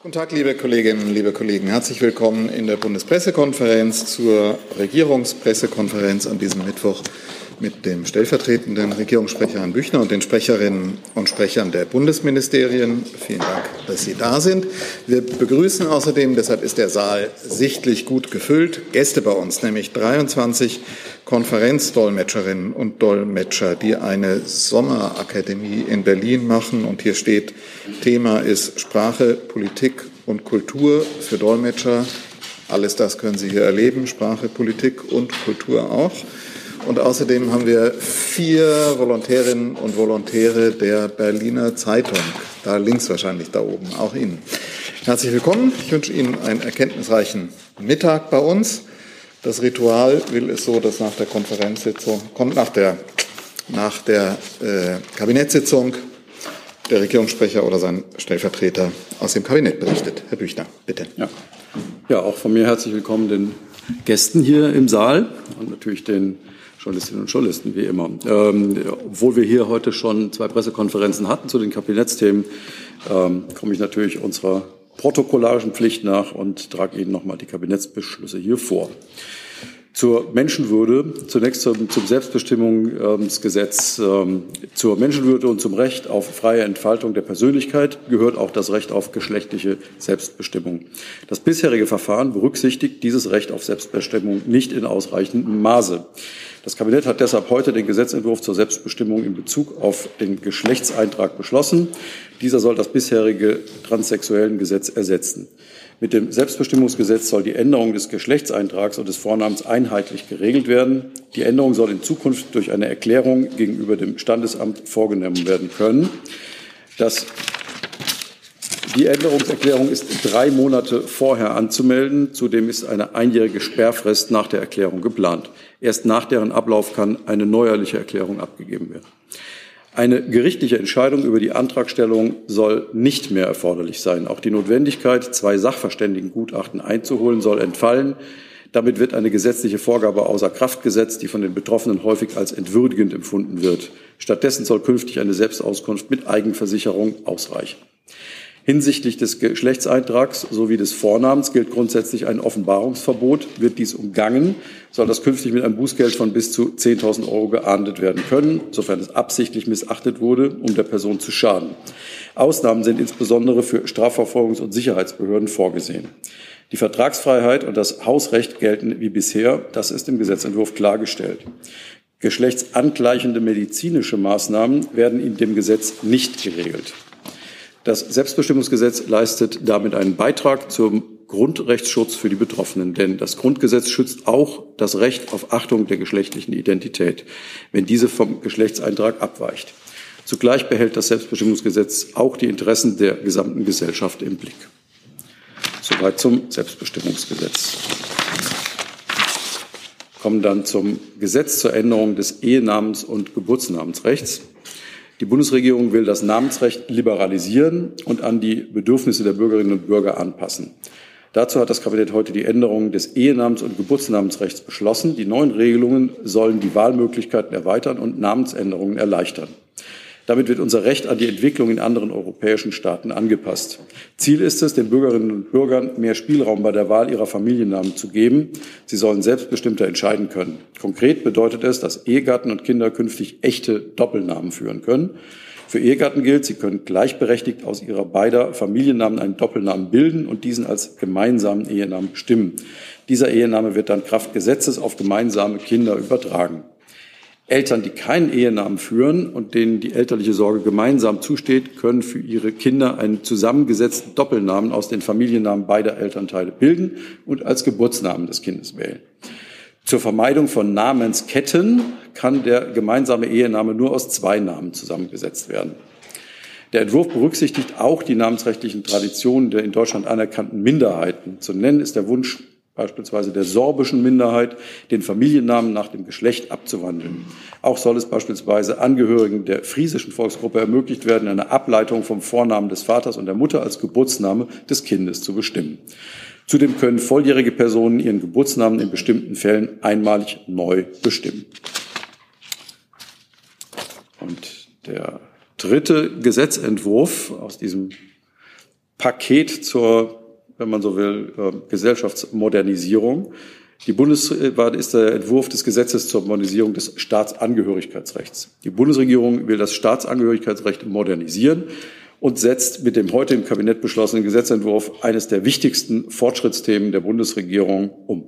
Guten Tag, liebe Kolleginnen, liebe Kollegen. Herzlich willkommen in der Bundespressekonferenz zur Regierungspressekonferenz an diesem Mittwoch mit dem stellvertretenden Regierungssprecher Herrn Büchner und den Sprecherinnen und Sprechern der Bundesministerien. Vielen Dank, dass Sie da sind. Wir begrüßen außerdem, deshalb ist der Saal sichtlich gut gefüllt, Gäste bei uns, nämlich 23 Konferenzdolmetscherinnen und Dolmetscher, die eine Sommerakademie in Berlin machen. Und hier steht, Thema ist Sprache, Politik und Kultur für Dolmetscher. Alles das können Sie hier erleben, Sprache, Politik und Kultur auch. Und außerdem haben wir vier Volontärinnen und Volontäre der Berliner Zeitung. Da links wahrscheinlich, da oben, auch Ihnen. Herzlich willkommen. Ich wünsche Ihnen einen erkenntnisreichen Mittag bei uns. Das Ritual will es so, dass nach der Konferenzsitzung, kommt nach der, nach der äh, Kabinettssitzung der Regierungssprecher oder sein Stellvertreter aus dem Kabinett berichtet. Herr Büchner, bitte. Ja. ja, auch von mir herzlich willkommen den Gästen hier im Saal und natürlich den Journalistinnen und Journalisten, wie immer. Ähm, obwohl wir hier heute schon zwei Pressekonferenzen hatten zu den Kabinettsthemen, ähm, komme ich natürlich unserer protokollarischen Pflicht nach und trage Ihnen nochmal die Kabinettsbeschlüsse hier vor. Zur Menschenwürde, zunächst zum, zum Selbstbestimmungsgesetz, ähm, zur Menschenwürde und zum Recht auf freie Entfaltung der Persönlichkeit gehört auch das Recht auf geschlechtliche Selbstbestimmung. Das bisherige Verfahren berücksichtigt dieses Recht auf Selbstbestimmung nicht in ausreichendem Maße. Das Kabinett hat deshalb heute den Gesetzentwurf zur Selbstbestimmung in Bezug auf den Geschlechtseintrag beschlossen. Dieser soll das bisherige transsexuellen Gesetz ersetzen. Mit dem Selbstbestimmungsgesetz soll die Änderung des Geschlechtseintrags und des Vornamens einheitlich geregelt werden. Die Änderung soll in Zukunft durch eine Erklärung gegenüber dem Standesamt vorgenommen werden können. Das die Änderungserklärung ist drei Monate vorher anzumelden. Zudem ist eine einjährige Sperrfrist nach der Erklärung geplant. Erst nach deren Ablauf kann eine neuerliche Erklärung abgegeben werden. Eine gerichtliche Entscheidung über die Antragstellung soll nicht mehr erforderlich sein. Auch die Notwendigkeit, zwei Sachverständigengutachten einzuholen, soll entfallen. Damit wird eine gesetzliche Vorgabe außer Kraft gesetzt, die von den Betroffenen häufig als entwürdigend empfunden wird. Stattdessen soll künftig eine Selbstauskunft mit Eigenversicherung ausreichen. Hinsichtlich des Geschlechtseintrags sowie des Vornamens gilt grundsätzlich ein Offenbarungsverbot. Wird dies umgangen, soll das künftig mit einem Bußgeld von bis zu 10.000 Euro geahndet werden können, sofern es absichtlich missachtet wurde, um der Person zu schaden. Ausnahmen sind insbesondere für Strafverfolgungs- und Sicherheitsbehörden vorgesehen. Die Vertragsfreiheit und das Hausrecht gelten wie bisher. Das ist im Gesetzentwurf klargestellt. Geschlechtsangleichende medizinische Maßnahmen werden in dem Gesetz nicht geregelt. Das Selbstbestimmungsgesetz leistet damit einen Beitrag zum Grundrechtsschutz für die Betroffenen, denn das Grundgesetz schützt auch das Recht auf Achtung der geschlechtlichen Identität, wenn diese vom Geschlechtseintrag abweicht. Zugleich behält das Selbstbestimmungsgesetz auch die Interessen der gesamten Gesellschaft im Blick. Soweit zum Selbstbestimmungsgesetz. Kommen dann zum Gesetz zur Änderung des Ehenamens und Geburtsnamensrechts. Die Bundesregierung will das Namensrecht liberalisieren und an die Bedürfnisse der Bürgerinnen und Bürger anpassen. Dazu hat das Kabinett heute die Änderung des Ehenamens- und Geburtsnamensrechts beschlossen. Die neuen Regelungen sollen die Wahlmöglichkeiten erweitern und Namensänderungen erleichtern. Damit wird unser Recht an die Entwicklung in anderen europäischen Staaten angepasst. Ziel ist es, den Bürgerinnen und Bürgern mehr Spielraum bei der Wahl ihrer Familiennamen zu geben. Sie sollen selbstbestimmter entscheiden können. Konkret bedeutet es, dass Ehegatten und Kinder künftig echte Doppelnamen führen können. Für Ehegatten gilt, sie können gleichberechtigt aus ihrer beider Familiennamen einen Doppelnamen bilden und diesen als gemeinsamen Ehenamen bestimmen. Dieser Ehename wird dann Kraft Gesetzes auf gemeinsame Kinder übertragen. Eltern, die keinen Ehenamen führen und denen die elterliche Sorge gemeinsam zusteht, können für ihre Kinder einen zusammengesetzten Doppelnamen aus den Familiennamen beider Elternteile bilden und als Geburtsnamen des Kindes wählen. Zur Vermeidung von Namensketten kann der gemeinsame Ehename nur aus zwei Namen zusammengesetzt werden. Der Entwurf berücksichtigt auch die namensrechtlichen Traditionen der in Deutschland anerkannten Minderheiten. Zu nennen ist der Wunsch beispielsweise der sorbischen Minderheit, den Familiennamen nach dem Geschlecht abzuwandeln. Auch soll es beispielsweise Angehörigen der friesischen Volksgruppe ermöglicht werden, eine Ableitung vom Vornamen des Vaters und der Mutter als Geburtsname des Kindes zu bestimmen. Zudem können volljährige Personen ihren Geburtsnamen in bestimmten Fällen einmalig neu bestimmen. Und der dritte Gesetzentwurf aus diesem Paket zur, wenn man so will, äh, Gesellschaftsmodernisierung. Die Bundesrat ist der Entwurf des Gesetzes zur Modernisierung des Staatsangehörigkeitsrechts. Die Bundesregierung will das Staatsangehörigkeitsrecht modernisieren und setzt mit dem heute im Kabinett beschlossenen Gesetzentwurf eines der wichtigsten Fortschrittsthemen der Bundesregierung um.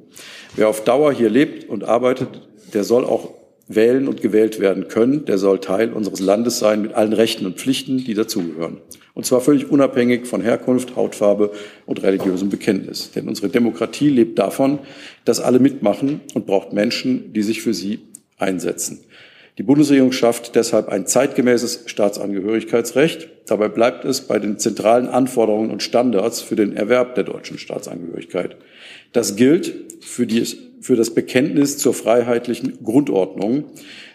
Wer auf Dauer hier lebt und arbeitet, der soll auch wählen und gewählt werden können. Der soll Teil unseres Landes sein mit allen Rechten und Pflichten, die dazugehören. Und zwar völlig unabhängig von Herkunft, Hautfarbe und religiösem Bekenntnis. Denn unsere Demokratie lebt davon, dass alle mitmachen und braucht Menschen, die sich für sie einsetzen. Die Bundesregierung schafft deshalb ein zeitgemäßes Staatsangehörigkeitsrecht. Dabei bleibt es bei den zentralen Anforderungen und Standards für den Erwerb der deutschen Staatsangehörigkeit. Das gilt für, die, für das Bekenntnis zur freiheitlichen Grundordnung,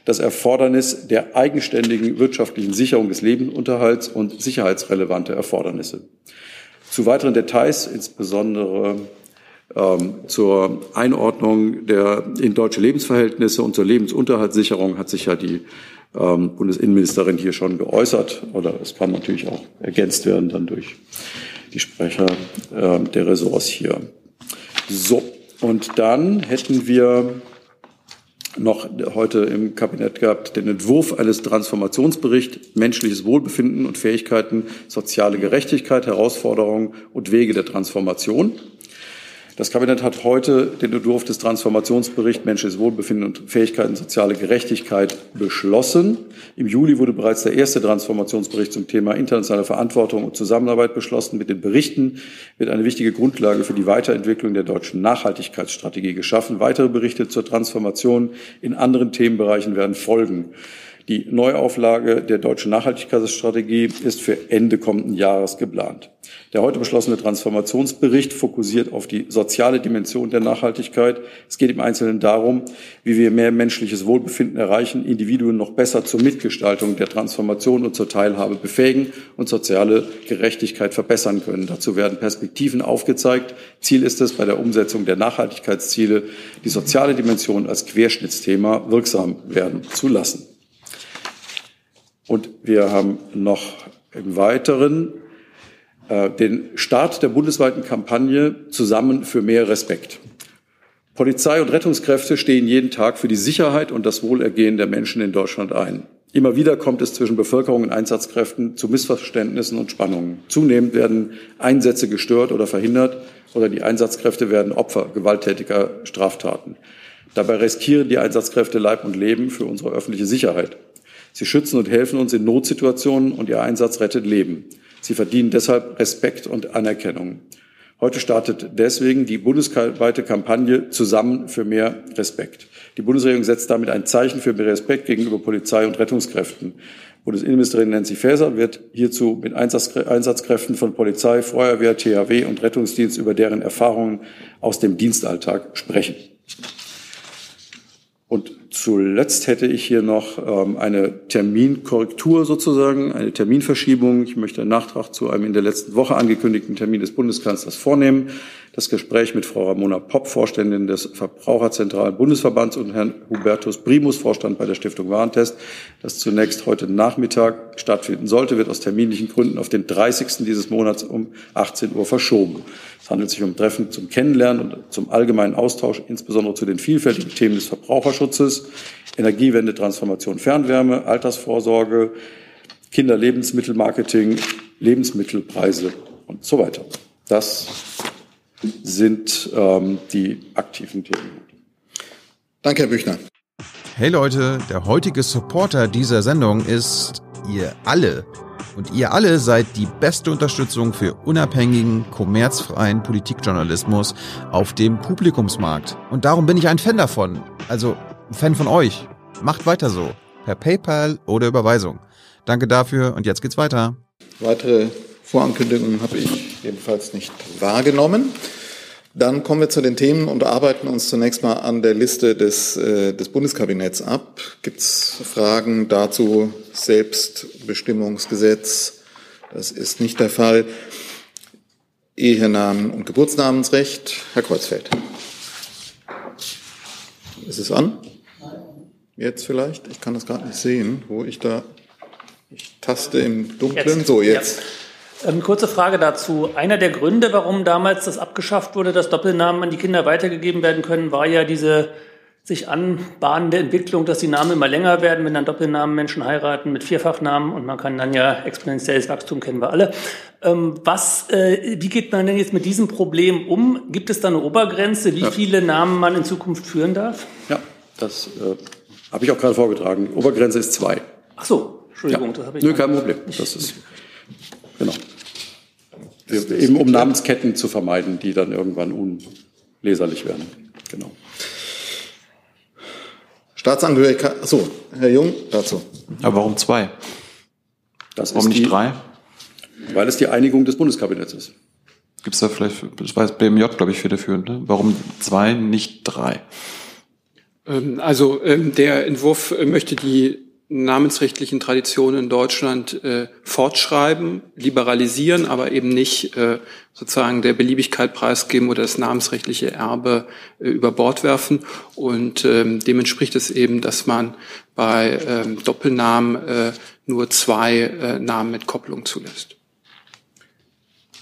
das Erfordernis der eigenständigen wirtschaftlichen Sicherung des Lebensunterhalts und sicherheitsrelevante Erfordernisse. Zu weiteren Details, insbesondere ähm, zur Einordnung der in deutsche Lebensverhältnisse und zur Lebensunterhaltssicherung hat sich ja die ähm, Bundesinnenministerin hier schon geäußert. Oder es kann natürlich auch ergänzt werden dann durch die Sprecher äh, der Ressorts hier. So, und dann hätten wir noch heute im Kabinett gehabt den Entwurf eines Transformationsberichts menschliches Wohlbefinden und Fähigkeiten, soziale Gerechtigkeit, Herausforderungen und Wege der Transformation. Das Kabinett hat heute den Entwurf des Transformationsberichts Menschliches Wohlbefinden und Fähigkeiten soziale Gerechtigkeit beschlossen. Im Juli wurde bereits der erste Transformationsbericht zum Thema internationale Verantwortung und Zusammenarbeit beschlossen. Mit den Berichten wird eine wichtige Grundlage für die Weiterentwicklung der deutschen Nachhaltigkeitsstrategie geschaffen. Weitere Berichte zur Transformation in anderen Themenbereichen werden folgen. Die Neuauflage der deutschen Nachhaltigkeitsstrategie ist für Ende kommenden Jahres geplant. Der heute beschlossene Transformationsbericht fokussiert auf die soziale Dimension der Nachhaltigkeit. Es geht im Einzelnen darum, wie wir mehr menschliches Wohlbefinden erreichen, Individuen noch besser zur Mitgestaltung der Transformation und zur Teilhabe befähigen und soziale Gerechtigkeit verbessern können. Dazu werden Perspektiven aufgezeigt. Ziel ist es, bei der Umsetzung der Nachhaltigkeitsziele die soziale Dimension als Querschnittsthema wirksam werden zu lassen. Und wir haben noch im Weiteren äh, den Start der bundesweiten Kampagne Zusammen für mehr Respekt. Polizei und Rettungskräfte stehen jeden Tag für die Sicherheit und das Wohlergehen der Menschen in Deutschland ein. Immer wieder kommt es zwischen Bevölkerung und Einsatzkräften zu Missverständnissen und Spannungen. Zunehmend werden Einsätze gestört oder verhindert oder die Einsatzkräfte werden Opfer gewalttätiger Straftaten. Dabei riskieren die Einsatzkräfte Leib und Leben für unsere öffentliche Sicherheit. Sie schützen und helfen uns in Notsituationen und Ihr Einsatz rettet Leben. Sie verdienen deshalb Respekt und Anerkennung. Heute startet deswegen die bundesweite Kampagne Zusammen für mehr Respekt. Die Bundesregierung setzt damit ein Zeichen für mehr Respekt gegenüber Polizei und Rettungskräften. Bundesinnenministerin Nancy Faeser wird hierzu mit Einsatzkräften von Polizei, Feuerwehr, THW und Rettungsdienst über deren Erfahrungen aus dem Dienstalltag sprechen. Und zuletzt hätte ich hier noch ähm, eine Terminkorrektur sozusagen, eine Terminverschiebung. Ich möchte einen Nachtrag zu einem in der letzten Woche angekündigten Termin des Bundeskanzlers vornehmen. Das Gespräch mit Frau Ramona Popp, Vorständin des Verbraucherzentralen Bundesverbands und Herrn Hubertus Primus, Vorstand bei der Stiftung Warentest, das zunächst heute Nachmittag stattfinden sollte, wird aus terminlichen Gründen auf den 30. dieses Monats um 18 Uhr verschoben. Es handelt sich um Treffen zum Kennenlernen und zum allgemeinen Austausch, insbesondere zu den vielfältigen Themen des Verbraucherschutzes, Energiewende, Transformation, Fernwärme, Altersvorsorge, Kinderlebensmittelmarketing, Lebensmittelpreise und so weiter. Das sind ähm, die aktiven Themen. Danke, Herr Büchner. Hey Leute, der heutige Supporter dieser Sendung ist ihr alle. Und ihr alle seid die beste Unterstützung für unabhängigen, kommerzfreien Politikjournalismus auf dem Publikumsmarkt. Und darum bin ich ein Fan davon. Also Fan von euch. Macht weiter so. Per PayPal oder Überweisung. Danke dafür und jetzt geht's weiter. Weitere Vorankündigungen habe ich jedenfalls nicht wahrgenommen. Dann kommen wir zu den Themen und arbeiten uns zunächst mal an der Liste des, äh, des Bundeskabinetts ab. Gibt es Fragen dazu? Selbstbestimmungsgesetz? Das ist nicht der Fall. Ehenamen und Geburtsnamensrecht. Herr Kreuzfeld. Ist es an? Jetzt vielleicht? Ich kann das gerade nicht sehen, wo ich da. Ich taste im Dunkeln. Jetzt. So, jetzt. Ähm, kurze Frage dazu. Einer der Gründe, warum damals das abgeschafft wurde, dass Doppelnamen an die Kinder weitergegeben werden können, war ja diese sich anbahnende Entwicklung, dass die Namen immer länger werden, wenn dann Doppelnamen Menschen heiraten mit Vierfachnamen und man kann dann ja exponentielles Wachstum kennen wir alle. Ähm, was, äh, wie geht man denn jetzt mit diesem Problem um? Gibt es da eine Obergrenze, wie ja. viele Namen man in Zukunft führen darf? Ja, das äh, habe ich auch gerade vorgetragen. Die Obergrenze ist zwei. Ach so, Entschuldigung, ja. das habe ich. Nö, kein Problem. Das ist genau. Wir, eben um Namensketten zu vermeiden, die dann irgendwann unleserlich werden. Genau. Staatsangehörigkeit, achso, Herr Jung, dazu. Aber warum zwei? Das warum nicht die, drei? Weil es die Einigung des Bundeskabinetts ist. Gibt es da vielleicht, ich weiß, BMJ, glaube ich, federführend, ne? Warum zwei, nicht drei? Ähm, also ähm, der Entwurf äh, möchte die namensrechtlichen Traditionen in Deutschland äh, fortschreiben, liberalisieren, aber eben nicht äh, sozusagen der Beliebigkeit preisgeben oder das namensrechtliche Erbe über Bord werfen. Und ähm, dem entspricht es eben, dass man bei ähm, Doppelnamen nur zwei Namen mit Kopplung zulässt.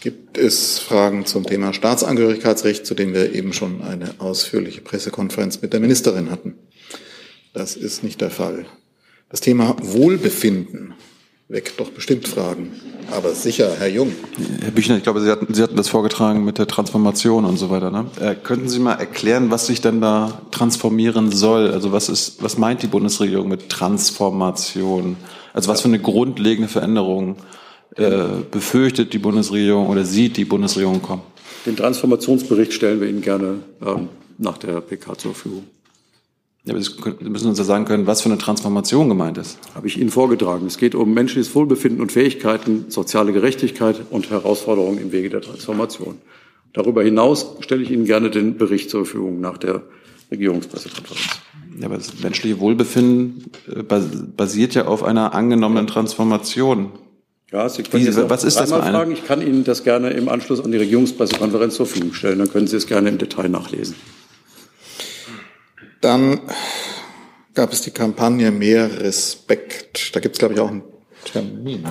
Gibt es Fragen zum Thema Staatsangehörigkeitsrecht, zu dem wir eben schon eine ausführliche Pressekonferenz mit der Ministerin hatten? Das ist nicht der Fall. Das Thema Wohlbefinden weckt doch bestimmt Fragen. Aber sicher, Herr Jung. Herr Büchner, ich glaube, Sie hatten, Sie hatten das vorgetragen mit der Transformation und so weiter. Ne? Äh, könnten Sie mal erklären, was sich denn da transformieren soll? Also was ist, was meint die Bundesregierung mit Transformation? Also was für eine grundlegende Veränderung äh, befürchtet die Bundesregierung oder sieht die Bundesregierung kommen? Den Transformationsbericht stellen wir Ihnen gerne ähm, nach der PK zur Verfügung. Ja, Sie müssen uns ja sagen können, was für eine Transformation gemeint ist. Habe ich Ihnen vorgetragen. Es geht um menschliches Wohlbefinden und Fähigkeiten, soziale Gerechtigkeit und Herausforderungen im Wege der Transformation. Darüber hinaus stelle ich Ihnen gerne den Bericht zur Verfügung nach der Regierungspressekonferenz. Ja, aber das menschliche Wohlbefinden äh, basiert ja auf einer angenommenen Transformation. Ja, Sie können Wie, was ist das für eine? Fragen. Ich kann Ihnen das gerne im Anschluss an die Regierungspressekonferenz zur Verfügung stellen. Dann können Sie es gerne im Detail nachlesen. Dann gab es die Kampagne Mehr Respekt. Da gibt es, glaube ich, auch einen Termin,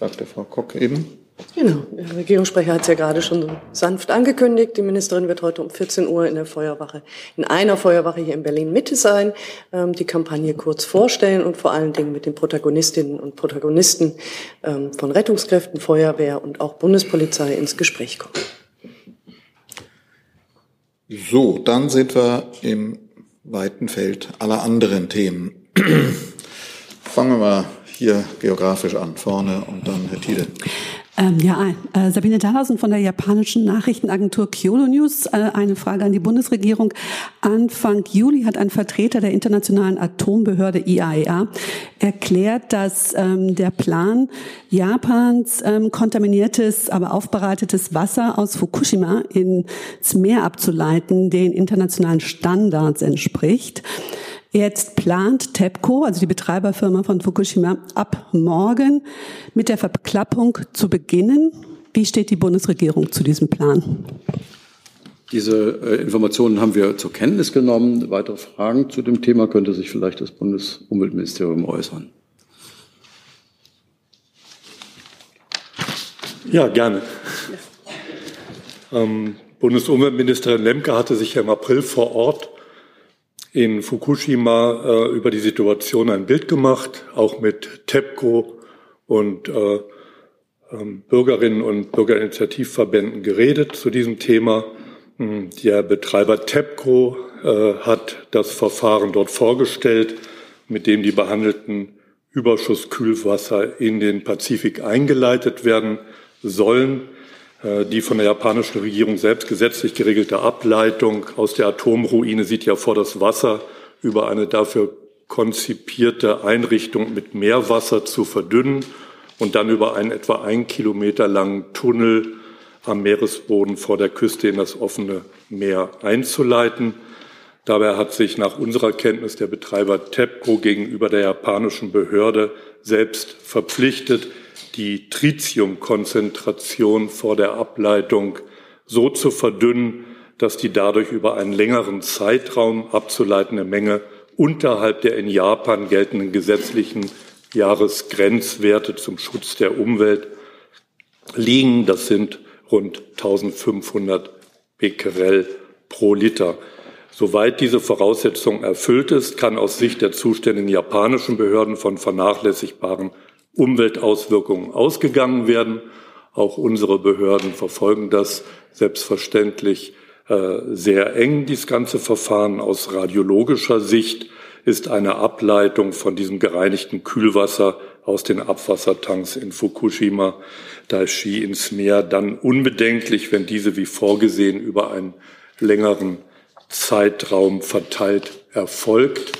sagte Frau Kock eben. Genau, der Regierungssprecher hat es ja gerade schon so sanft angekündigt. Die Ministerin wird heute um 14 Uhr in der Feuerwache, in einer Feuerwache hier in Berlin Mitte sein, ähm, die Kampagne kurz vorstellen und vor allen Dingen mit den Protagonistinnen und Protagonisten ähm, von Rettungskräften, Feuerwehr und auch Bundespolizei ins Gespräch kommen. So, dann sind wir im weiten Feld aller anderen Themen. Fangen wir mal hier geografisch an, vorne und dann Herr Tiede. Ähm, ja, äh, Sabine Dallhausen von der japanischen Nachrichtenagentur Kyodo News. Äh, eine Frage an die Bundesregierung. Anfang Juli hat ein Vertreter der internationalen Atombehörde IAEA e erklärt, dass ähm, der Plan Japans ähm, kontaminiertes, aber aufbereitetes Wasser aus Fukushima ins Meer abzuleiten, den internationalen Standards entspricht. Jetzt plant TEPCO, also die Betreiberfirma von Fukushima, ab morgen mit der Verklappung zu beginnen. Wie steht die Bundesregierung zu diesem Plan? Diese äh, Informationen haben wir zur Kenntnis genommen. Weitere Fragen zu dem Thema könnte sich vielleicht das Bundesumweltministerium äußern. Ja, gerne. Ähm, Bundesumweltministerin Lemke hatte sich ja im April vor Ort in Fukushima äh, über die Situation ein Bild gemacht, auch mit TEPCO und äh, ähm, Bürgerinnen und Bürgerinitiativverbänden geredet zu diesem Thema. Hm, der Betreiber TEPCO äh, hat das Verfahren dort vorgestellt, mit dem die behandelten Überschusskühlwasser in den Pazifik eingeleitet werden sollen. Äh, die von der japanischen Regierung selbst gesetzlich geregelte Ableitung aus der Atomruine sieht ja vor, das Wasser über eine dafür konzipierte Einrichtung mit Meerwasser zu verdünnen und dann über einen etwa ein Kilometer langen Tunnel am Meeresboden vor der Küste in das offene Meer einzuleiten. Dabei hat sich nach unserer Kenntnis der Betreiber TEPCO gegenüber der japanischen Behörde selbst verpflichtet, die Tritiumkonzentration vor der Ableitung so zu verdünnen, dass die dadurch über einen längeren Zeitraum abzuleitende Menge unterhalb der in Japan geltenden gesetzlichen Jahresgrenzwerte zum Schutz der Umwelt liegen. Das sind rund 1500 Becquerel pro Liter. Soweit diese Voraussetzung erfüllt ist, kann aus Sicht der zuständigen japanischen Behörden von vernachlässigbaren Umweltauswirkungen ausgegangen werden. Auch unsere Behörden verfolgen das selbstverständlich äh, sehr eng, dieses ganze Verfahren. Aus radiologischer Sicht ist eine Ableitung von diesem gereinigten Kühlwasser aus den Abwassertanks in Fukushima Daiichi ins Meer dann unbedenklich, wenn diese wie vorgesehen über einen längeren Zeitraum verteilt erfolgt.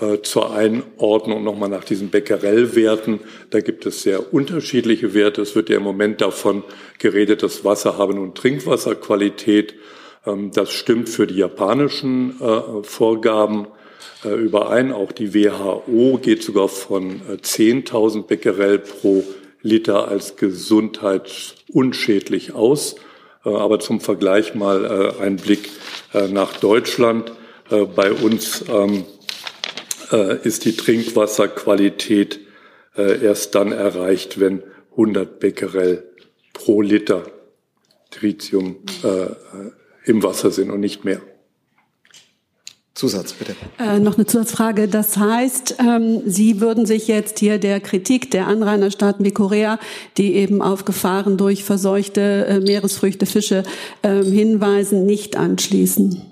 Äh, zur Einordnung nochmal nach diesen Becquerel-Werten. Da gibt es sehr unterschiedliche Werte. Es wird ja im Moment davon geredet, dass Wasser habe nun Trinkwasserqualität. Ähm, das stimmt für die japanischen äh, Vorgaben äh, überein. Auch die WHO geht sogar von 10.000 Becquerel pro Liter als gesundheitsunschädlich aus. Aber zum Vergleich mal ein Blick nach Deutschland. Bei uns ähm, äh, ist die Trinkwasserqualität äh, erst dann erreicht, wenn 100 Becquerel pro Liter Tritium äh, im Wasser sind und nicht mehr. Zusatz, bitte. Äh, noch eine Zusatzfrage. Das heißt, ähm, Sie würden sich jetzt hier der Kritik der Anrainerstaaten wie Korea, die eben auf Gefahren durch verseuchte äh, Meeresfrüchte, Fische äh, hinweisen, nicht anschließen?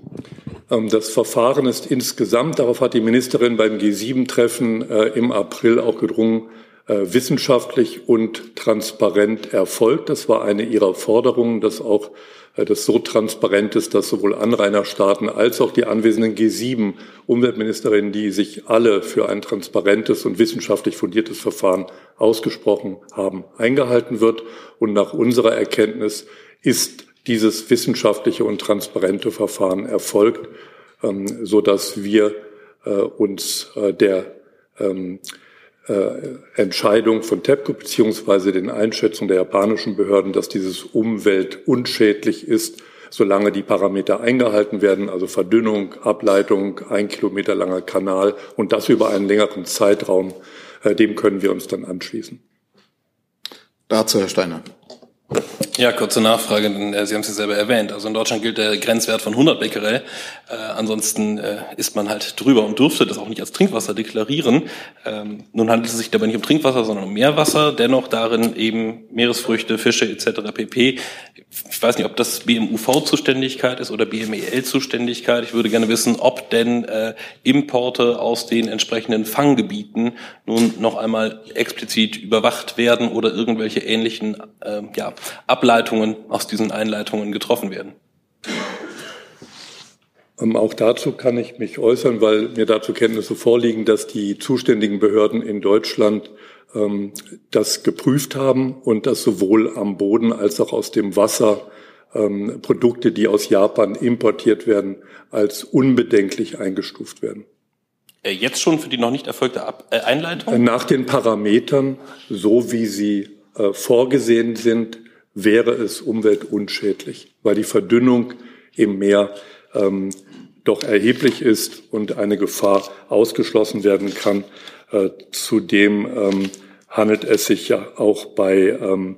Ähm, das Verfahren ist insgesamt, darauf hat die Ministerin beim G7-Treffen äh, im April auch gedrungen, äh, wissenschaftlich und transparent erfolgt. Das war eine ihrer Forderungen, dass auch äh, das so transparent ist, dass sowohl Anrainerstaaten als auch die anwesenden G7 Umweltministerinnen, die sich alle für ein transparentes und wissenschaftlich fundiertes Verfahren ausgesprochen haben, eingehalten wird. Und nach unserer Erkenntnis ist dieses wissenschaftliche und transparente Verfahren erfolgt, ähm, so dass wir äh, uns äh, der ähm, äh, Entscheidung von TEPCO beziehungsweise den Einschätzungen der japanischen Behörden, dass dieses Umwelt unschädlich ist, solange die Parameter eingehalten werden, also Verdünnung, Ableitung, ein Kilometer langer Kanal und das über einen längeren Zeitraum, dem können wir uns dann anschließen. Dazu Herr Steiner. Ja, kurze Nachfrage, denn äh, Sie haben es ja selber erwähnt. Also in Deutschland gilt der Grenzwert von 100 Becquerel. Äh, ansonsten äh, ist man halt drüber und dürfte das auch nicht als Trinkwasser deklarieren. Ähm, nun handelt es sich dabei nicht um Trinkwasser, sondern um Meerwasser. Dennoch darin eben Meeresfrüchte, Fische etc. pp. Ich weiß nicht, ob das BMUV-Zuständigkeit ist oder BMEL-Zuständigkeit. Ich würde gerne wissen, ob denn äh, Importe aus den entsprechenden Fanggebieten nun noch einmal explizit überwacht werden oder irgendwelche ähnlichen äh, ja, Ableitungen aus diesen Einleitungen getroffen werden. Ähm, auch dazu kann ich mich äußern, weil mir dazu Kenntnisse vorliegen, dass die zuständigen Behörden in Deutschland ähm, das geprüft haben und dass sowohl am Boden als auch aus dem Wasser ähm, Produkte, die aus Japan importiert werden, als unbedenklich eingestuft werden. Äh, jetzt schon für die noch nicht erfolgte Ab äh, Einleitung? Nach den Parametern, so wie sie äh, vorgesehen sind, wäre es umweltunschädlich, weil die Verdünnung im Meer ähm, doch erheblich ist und eine Gefahr ausgeschlossen werden kann. Äh, zudem ähm, handelt es sich ja auch bei ähm,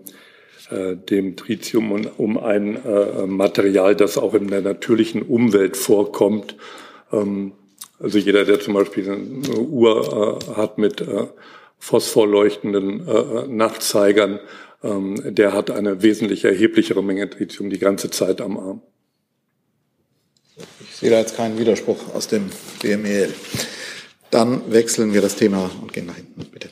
äh, dem Tritium um, um ein äh, Material, das auch in der natürlichen Umwelt vorkommt. Ähm, also jeder, der zum Beispiel eine Uhr äh, hat mit äh, phosphorleuchtenden äh, Nachtzeigern, ähm, der hat eine wesentlich erheblichere Menge Tritium die ganze Zeit am Arm. Ich sehe da jetzt keinen Widerspruch aus dem BMEL. Dann wechseln wir das Thema und gehen nach hinten, bitte.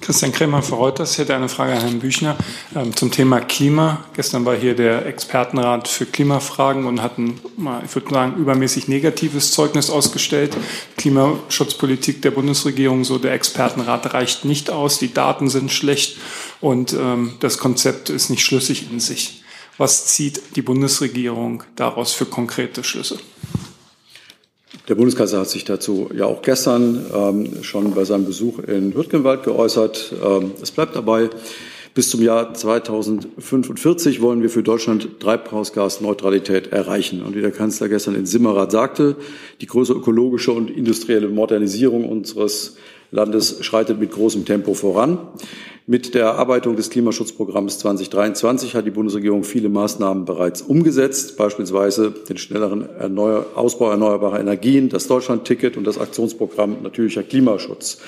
Christian Kremer für Reuters. Ich hätte eine Frage an Herrn Büchner ähm, zum Thema Klima. Gestern war hier der Expertenrat für Klimafragen und hatten, ich würde sagen, übermäßig negatives Zeugnis ausgestellt. Klimaschutzpolitik der Bundesregierung, so der Expertenrat reicht nicht aus, die Daten sind schlecht und ähm, das Konzept ist nicht schlüssig in sich. Was zieht die Bundesregierung daraus für konkrete Schlüsse? Der Bundeskanzler hat sich dazu ja auch gestern ähm, schon bei seinem Besuch in Hürtgenwald geäußert. Ähm, es bleibt dabei, bis zum Jahr 2045 wollen wir für Deutschland Treibhausgasneutralität erreichen. Und wie der Kanzler gestern in Simmerath sagte, die große ökologische und industrielle Modernisierung unseres Landes schreitet mit großem Tempo voran. Mit der Erarbeitung des Klimaschutzprogramms 2023 hat die Bundesregierung viele Maßnahmen bereits umgesetzt, beispielsweise den schnelleren Erneuer Ausbau erneuerbarer Energien, das Deutschlandticket und das Aktionsprogramm natürlicher Klimaschutz.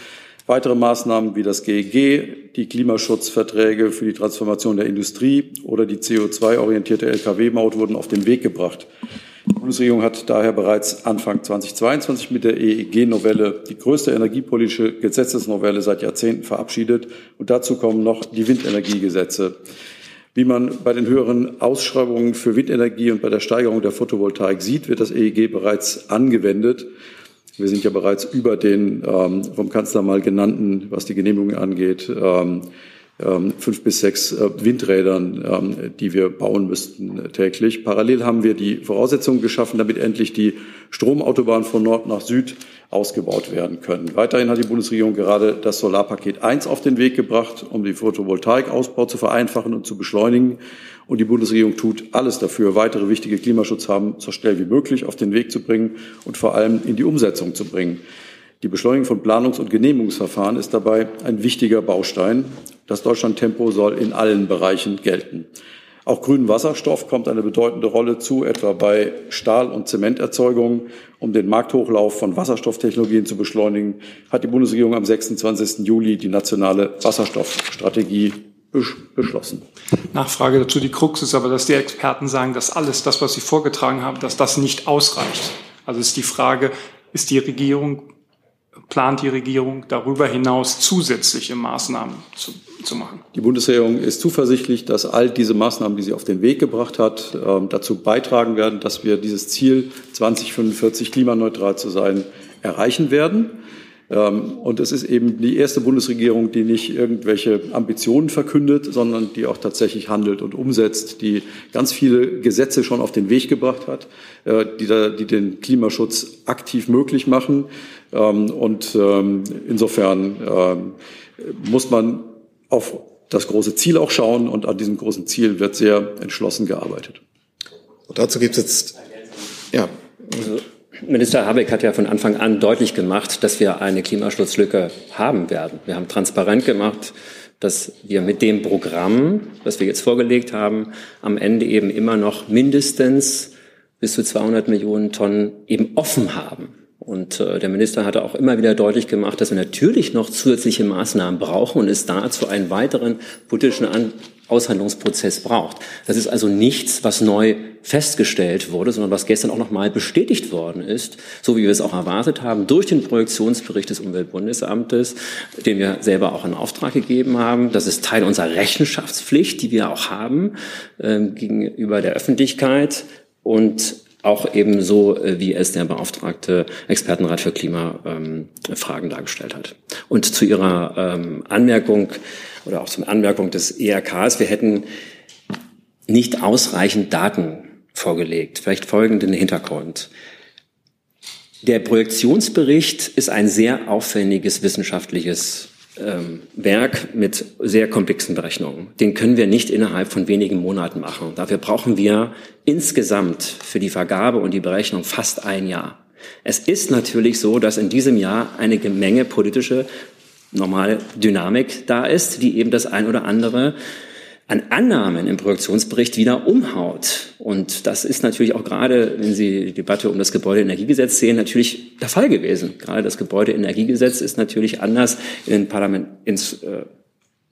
Weitere Maßnahmen wie das GEG, die Klimaschutzverträge für die Transformation der Industrie oder die CO2-orientierte Lkw-Maut wurden auf den Weg gebracht. Die Bundesregierung hat daher bereits Anfang 2022 mit der EEG-Novelle die größte energiepolitische Gesetzesnovelle seit Jahrzehnten verabschiedet. Und dazu kommen noch die Windenergiegesetze. Wie man bei den höheren Ausschreibungen für Windenergie und bei der Steigerung der Photovoltaik sieht, wird das EEG bereits angewendet. Wir sind ja bereits über den ähm, vom Kanzler mal genannten, was die Genehmigung angeht, ähm, fünf bis sechs äh, Windrädern, ähm, die wir bauen müssten äh, täglich. Parallel haben wir die Voraussetzungen geschaffen, damit endlich die Stromautobahn von Nord nach Süd ausgebaut werden können. Weiterhin hat die Bundesregierung gerade das Solarpaket 1 auf den Weg gebracht, um den Photovoltaikausbau zu vereinfachen und zu beschleunigen. Und die Bundesregierung tut alles dafür, weitere wichtige Klimaschutzhaben so schnell wie möglich auf den Weg zu bringen und vor allem in die Umsetzung zu bringen. Die Beschleunigung von Planungs- und Genehmigungsverfahren ist dabei ein wichtiger Baustein. Das Deutschlandtempo soll in allen Bereichen gelten. Auch grünen Wasserstoff kommt eine bedeutende Rolle zu, etwa bei Stahl- und Zementerzeugung. Um den Markthochlauf von Wasserstofftechnologien zu beschleunigen, hat die Bundesregierung am 26. Juli die nationale Wasserstoffstrategie beschlossen. Nachfrage dazu. Die Krux ist aber, dass die Experten sagen, dass alles das, was sie vorgetragen haben, dass das nicht ausreicht. Also ist die Frage, ist die Regierung plant die Regierung darüber hinaus zusätzliche Maßnahmen zu, zu machen? Die Bundesregierung ist zuversichtlich, dass all diese Maßnahmen, die sie auf den Weg gebracht hat, ähm, dazu beitragen werden, dass wir dieses Ziel 2045 klimaneutral zu sein erreichen werden. Ähm, und es ist eben die erste Bundesregierung, die nicht irgendwelche Ambitionen verkündet, sondern die auch tatsächlich handelt und umsetzt, die ganz viele Gesetze schon auf den Weg gebracht hat, äh, die, da, die den Klimaschutz aktiv möglich machen. Ähm, und ähm, insofern muss man auf das große Ziel auch schauen und an diesem großen Ziel wird sehr entschlossen gearbeitet. Und dazu gibt es jetzt, ja. Also Minister Habeck hat ja von Anfang an deutlich gemacht, dass wir eine Klimaschutzlücke haben werden. Wir haben transparent gemacht, dass wir mit dem Programm, das wir jetzt vorgelegt haben, am Ende eben immer noch mindestens bis zu 200 Millionen Tonnen eben offen haben. Und äh, der Minister hatte auch immer wieder deutlich gemacht, dass wir natürlich noch zusätzliche Maßnahmen brauchen und es dazu einen weiteren politischen An Aushandlungsprozess braucht. Das ist also nichts, was neu festgestellt wurde, sondern was gestern auch nochmal bestätigt worden ist, so wie wir es auch erwartet haben, durch den Projektionsbericht des Umweltbundesamtes, den wir selber auch in Auftrag gegeben haben. Das ist Teil unserer Rechenschaftspflicht, die wir auch haben äh, gegenüber der Öffentlichkeit und auch ebenso, äh, wie es der beauftragte Expertenrat für Klimafragen ähm, dargestellt hat. Und zu Ihrer ähm, Anmerkung oder auch zur Anmerkung des ERKs, wir hätten nicht ausreichend Daten vorgelegt. Vielleicht folgenden Hintergrund. Der Projektionsbericht ist ein sehr aufwendiges wissenschaftliches ähm, Werk mit sehr komplexen Berechnungen. Den können wir nicht innerhalb von wenigen Monaten machen. Dafür brauchen wir insgesamt für die Vergabe und die Berechnung fast ein Jahr. Es ist natürlich so, dass in diesem Jahr eine Menge politische normale Dynamik da ist, die eben das ein oder andere an Annahmen im Projektionsbericht wieder umhaut. Und das ist natürlich auch gerade, wenn Sie die Debatte um das Gebäudeenergiegesetz sehen, natürlich der Fall gewesen. Gerade das Gebäudeenergiegesetz ist natürlich anders in den Parlament, ins äh,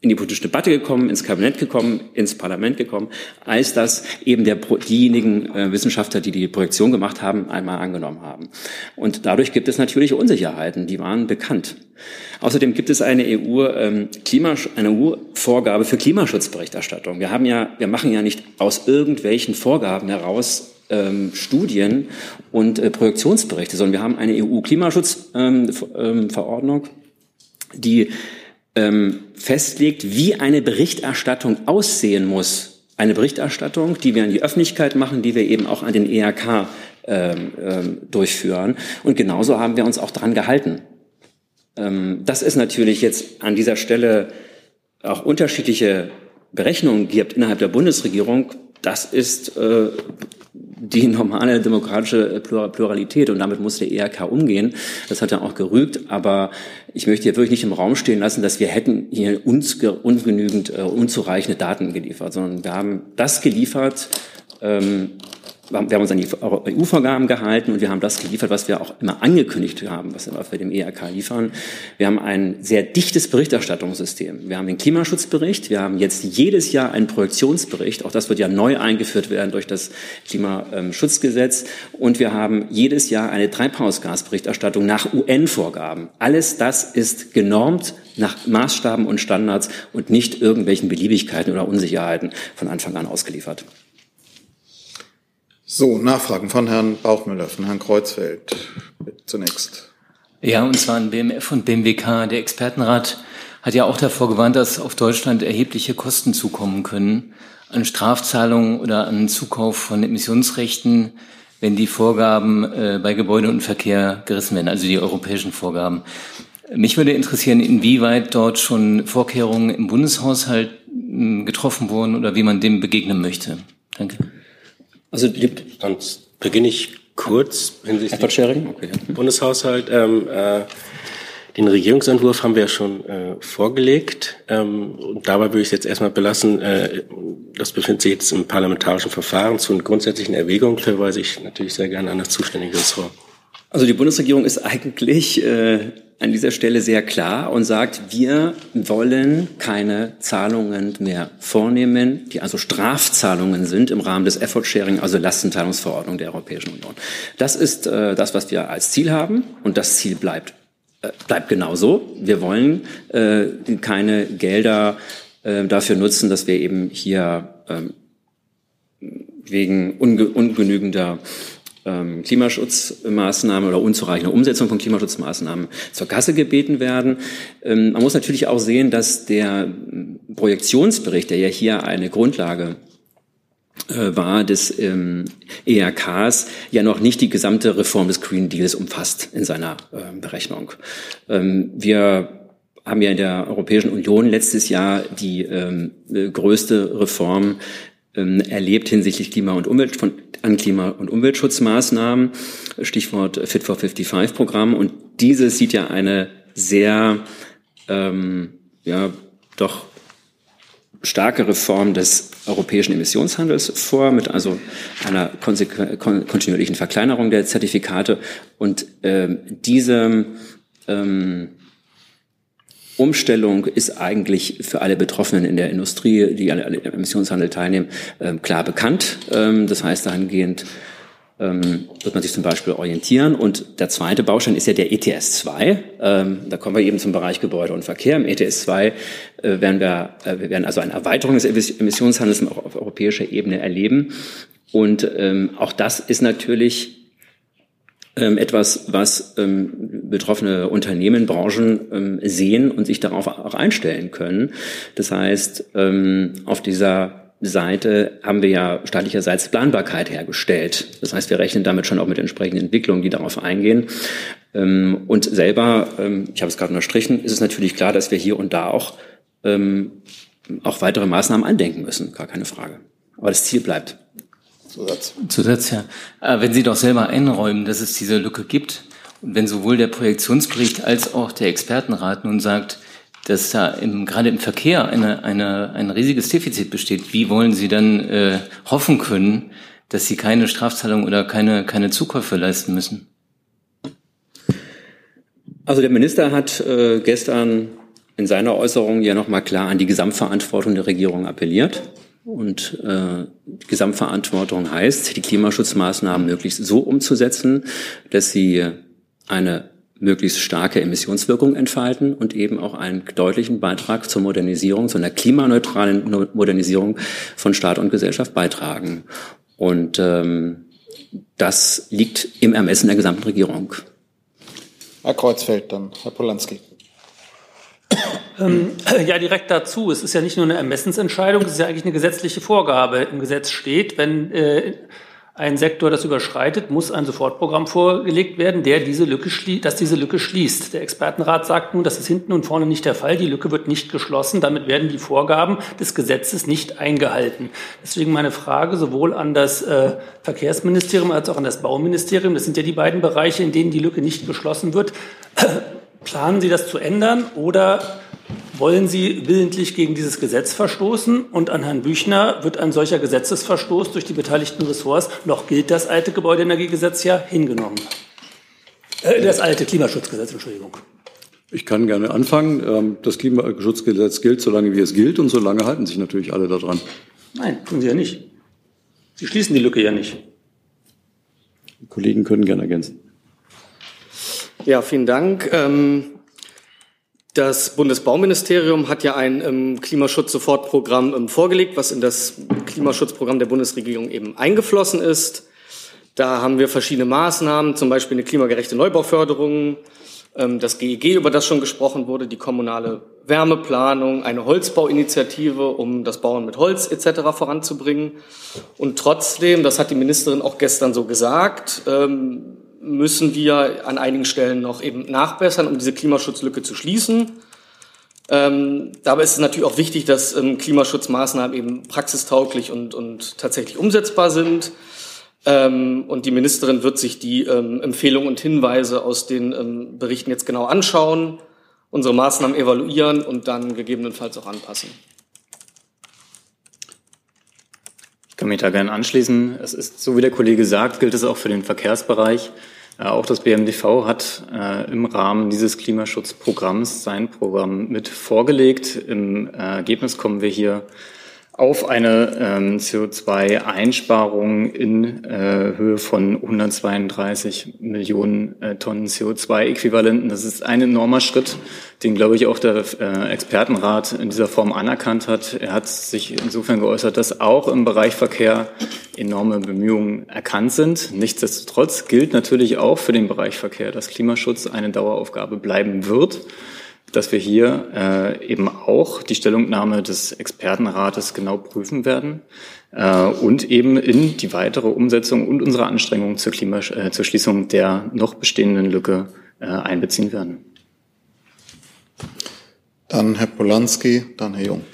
in die politische Debatte gekommen, ins Kabinett gekommen, ins Parlament gekommen, als das eben der, diejenigen äh, Wissenschaftler, die die Projektion gemacht haben, einmal angenommen haben. Und dadurch gibt es natürlich Unsicherheiten, die waren bekannt. Außerdem gibt es eine EU, ähm, Klima, eine EU-Vorgabe für Klimaschutzberichterstattung. Wir haben ja, wir machen ja nicht aus irgendwelchen Vorgaben heraus ähm, Studien und äh, Projektionsberichte, sondern wir haben eine EU-Klimaschutzverordnung, ähm, ähm die ähm, festlegt, wie eine Berichterstattung aussehen muss. Eine Berichterstattung, die wir an die Öffentlichkeit machen, die wir eben auch an den ERK ähm, ähm, durchführen. Und genauso haben wir uns auch daran gehalten. Ähm, dass es natürlich jetzt an dieser Stelle auch unterschiedliche Berechnungen gibt innerhalb der Bundesregierung, das ist äh, die normale demokratische Pluralität und damit muss der ERK umgehen. Das hat er auch gerügt, aber ich möchte hier wirklich nicht im Raum stehen lassen, dass wir hätten hier uns ungenügend, äh, unzureichende Daten geliefert, sondern wir haben das geliefert, ähm, wir haben uns an die EU-Vorgaben gehalten und wir haben das geliefert, was wir auch immer angekündigt haben, was wir dem ERK liefern. Wir haben ein sehr dichtes Berichterstattungssystem. Wir haben den Klimaschutzbericht, wir haben jetzt jedes Jahr einen Projektionsbericht, auch das wird ja neu eingeführt werden durch das Klimaschutzgesetz und wir haben jedes Jahr eine Treibhausgasberichterstattung nach UN-Vorgaben. Alles das ist genormt nach Maßstaben und Standards und nicht irgendwelchen Beliebigkeiten oder Unsicherheiten von Anfang an ausgeliefert. So, Nachfragen von Herrn Bauchmüller, von Herrn Kreuzfeld zunächst. Ja, und zwar an BMF und BMWK. Der Expertenrat hat ja auch davor gewarnt, dass auf Deutschland erhebliche Kosten zukommen können an Strafzahlungen oder an Zukauf von Emissionsrechten, wenn die Vorgaben äh, bei Gebäude und Verkehr gerissen werden, also die europäischen Vorgaben. Mich würde interessieren, inwieweit dort schon Vorkehrungen im Bundeshaushalt hm, getroffen wurden oder wie man dem begegnen möchte. Danke. Also dann beginne ich kurz hinsichtlich okay. Bundeshaushalt. Ähm, äh, den Regierungsentwurf haben wir ja schon äh, vorgelegt. Ähm, und dabei würde ich es jetzt erstmal belassen. Äh, das befindet sich jetzt im parlamentarischen Verfahren. Zu grundsätzlichen Erwägungen verweise ich natürlich sehr gerne an das zuständige Ressort. Also die Bundesregierung ist eigentlich äh, an dieser Stelle sehr klar und sagt, wir wollen keine Zahlungen mehr vornehmen, die also Strafzahlungen sind im Rahmen des Effort Sharing, also Lastenteilungsverordnung der Europäischen Union. Das ist äh, das, was wir als Ziel haben und das Ziel bleibt äh, bleibt genauso. Wir wollen äh, keine Gelder äh, dafür nutzen, dass wir eben hier ähm, wegen unge ungenügender Klimaschutzmaßnahmen oder unzureichende Umsetzung von Klimaschutzmaßnahmen zur Kasse gebeten werden. Ähm, man muss natürlich auch sehen, dass der Projektionsbericht, der ja hier eine Grundlage äh, war des ähm, ERKs ja noch nicht die gesamte Reform des Green Deals umfasst in seiner äh, Berechnung. Ähm, wir haben ja in der Europäischen Union letztes Jahr die ähm, größte Reform ähm, erlebt hinsichtlich Klima- und Umwelt von, an Klima- und Umweltschutzmaßnahmen, Stichwort Fit for 55 Programm. Und dieses sieht ja eine sehr, ähm, ja, doch starke Reform des europäischen Emissionshandels vor, mit also einer kontinuierlichen Verkleinerung der Zertifikate. Und ähm, diese ähm, Umstellung ist eigentlich für alle Betroffenen in der Industrie, die an Emissionshandel teilnehmen, ähm, klar bekannt. Ähm, das heißt, dahingehend ähm, wird man sich zum Beispiel orientieren. Und der zweite Baustein ist ja der ETS 2. Da kommen wir eben zum Bereich Gebäude und Verkehr. Im ETS 2 äh, werden wir, äh, wir werden also eine Erweiterung des Emissionshandels auf europäischer Ebene erleben. Und auch das ist natürlich ähm, etwas, was ähm, betroffene Unternehmen, Branchen ähm, sehen und sich darauf auch einstellen können. Das heißt, ähm, auf dieser Seite haben wir ja staatlicherseits Planbarkeit hergestellt. Das heißt, wir rechnen damit schon auch mit entsprechenden Entwicklungen, die darauf eingehen. Ähm, und selber, ähm, ich habe es gerade unterstrichen, ist es natürlich klar, dass wir hier und da auch, auch weitere Maßnahmen andenken müssen, gar keine Frage. Aber das Ziel bleibt. Zusatz. Zusatz, ja. Äh, wenn Sie doch selber einräumen, dass es diese Lücke gibt und wenn sowohl der Projektionsbericht als auch der Expertenrat nun sagt, dass da im, gerade im Verkehr eine, eine, ein riesiges Defizit besteht, wie wollen Sie dann äh, hoffen können, dass Sie keine Strafzahlung oder keine, keine Zukäufe leisten müssen? Also der Minister hat äh, gestern in seiner Äußerung ja nochmal klar an die Gesamtverantwortung der Regierung appelliert. Und äh, Gesamtverantwortung heißt, die Klimaschutzmaßnahmen möglichst so umzusetzen, dass sie eine möglichst starke Emissionswirkung entfalten und eben auch einen deutlichen Beitrag zur Modernisierung, zu einer klimaneutralen Modernisierung von Staat und Gesellschaft beitragen. Und ähm, das liegt im Ermessen der gesamten Regierung. Herr Kreuzfeld, dann Herr Polanski. Ähm, ja, direkt dazu. Es ist ja nicht nur eine Ermessensentscheidung, es ist ja eigentlich eine gesetzliche Vorgabe. Im Gesetz steht, wenn äh, ein Sektor das überschreitet, muss ein Sofortprogramm vorgelegt werden, der diese Lücke das diese Lücke schließt. Der Expertenrat sagt nun, das ist hinten und vorne nicht der Fall. Die Lücke wird nicht geschlossen. Damit werden die Vorgaben des Gesetzes nicht eingehalten. Deswegen meine Frage sowohl an das äh, Verkehrsministerium als auch an das Bauministerium. Das sind ja die beiden Bereiche, in denen die Lücke nicht geschlossen wird. Planen Sie das zu ändern oder wollen Sie willentlich gegen dieses Gesetz verstoßen? Und an Herrn Büchner wird ein solcher Gesetzesverstoß durch die beteiligten Ressorts, noch gilt das alte Gebäudeenergiegesetz ja, hingenommen. Äh, das alte Klimaschutzgesetz, Entschuldigung. Ich kann gerne anfangen. Ähm, das Klimaschutzgesetz gilt, solange wie es gilt, und solange halten sich natürlich alle daran. Nein, tun Sie ja nicht. Sie schließen die Lücke ja nicht. Die Kollegen können gerne ergänzen. Ja, vielen Dank. Ähm das Bundesbauministerium hat ja ein ähm, Klimaschutz-Sofortprogramm ähm, vorgelegt, was in das Klimaschutzprogramm der Bundesregierung eben eingeflossen ist. Da haben wir verschiedene Maßnahmen, zum Beispiel eine klimagerechte Neubauförderung, das GEG, e über das schon gesprochen wurde, die kommunale Wärmeplanung, eine Holzbauinitiative, um das Bauen mit Holz etc. voranzubringen. Und trotzdem, das hat die Ministerin auch gestern so gesagt, ähm, müssen wir an einigen Stellen noch eben nachbessern, um diese Klimaschutzlücke zu schließen. Ähm, dabei ist es natürlich auch wichtig, dass ähm, Klimaschutzmaßnahmen eben praxistauglich und, und tatsächlich umsetzbar sind. Ähm, und die Ministerin wird sich die ähm, Empfehlungen und Hinweise aus den ähm, Berichten jetzt genau anschauen, unsere Maßnahmen evaluieren und dann gegebenenfalls auch anpassen. Ich kann mich da gerne anschließen. Es ist, so wie der Kollege sagt, gilt es auch für den Verkehrsbereich. Äh, auch das BMDV hat äh, im Rahmen dieses Klimaschutzprogramms sein Programm mit vorgelegt. Im Ergebnis kommen wir hier auf eine ähm, CO2-Einsparung in äh, Höhe von 132 Millionen äh, Tonnen CO2-Äquivalenten. Das ist ein enormer Schritt, den, glaube ich, auch der äh, Expertenrat in dieser Form anerkannt hat. Er hat sich insofern geäußert, dass auch im Bereich Verkehr enorme Bemühungen erkannt sind. Nichtsdestotrotz gilt natürlich auch für den Bereich Verkehr, dass Klimaschutz eine Daueraufgabe bleiben wird dass wir hier äh, eben auch die Stellungnahme des Expertenrates genau prüfen werden äh, und eben in die weitere Umsetzung und unsere Anstrengungen zur, Klimasch äh, zur Schließung der noch bestehenden Lücke äh, einbeziehen werden. Dann Herr Polanski, dann Herr Jung.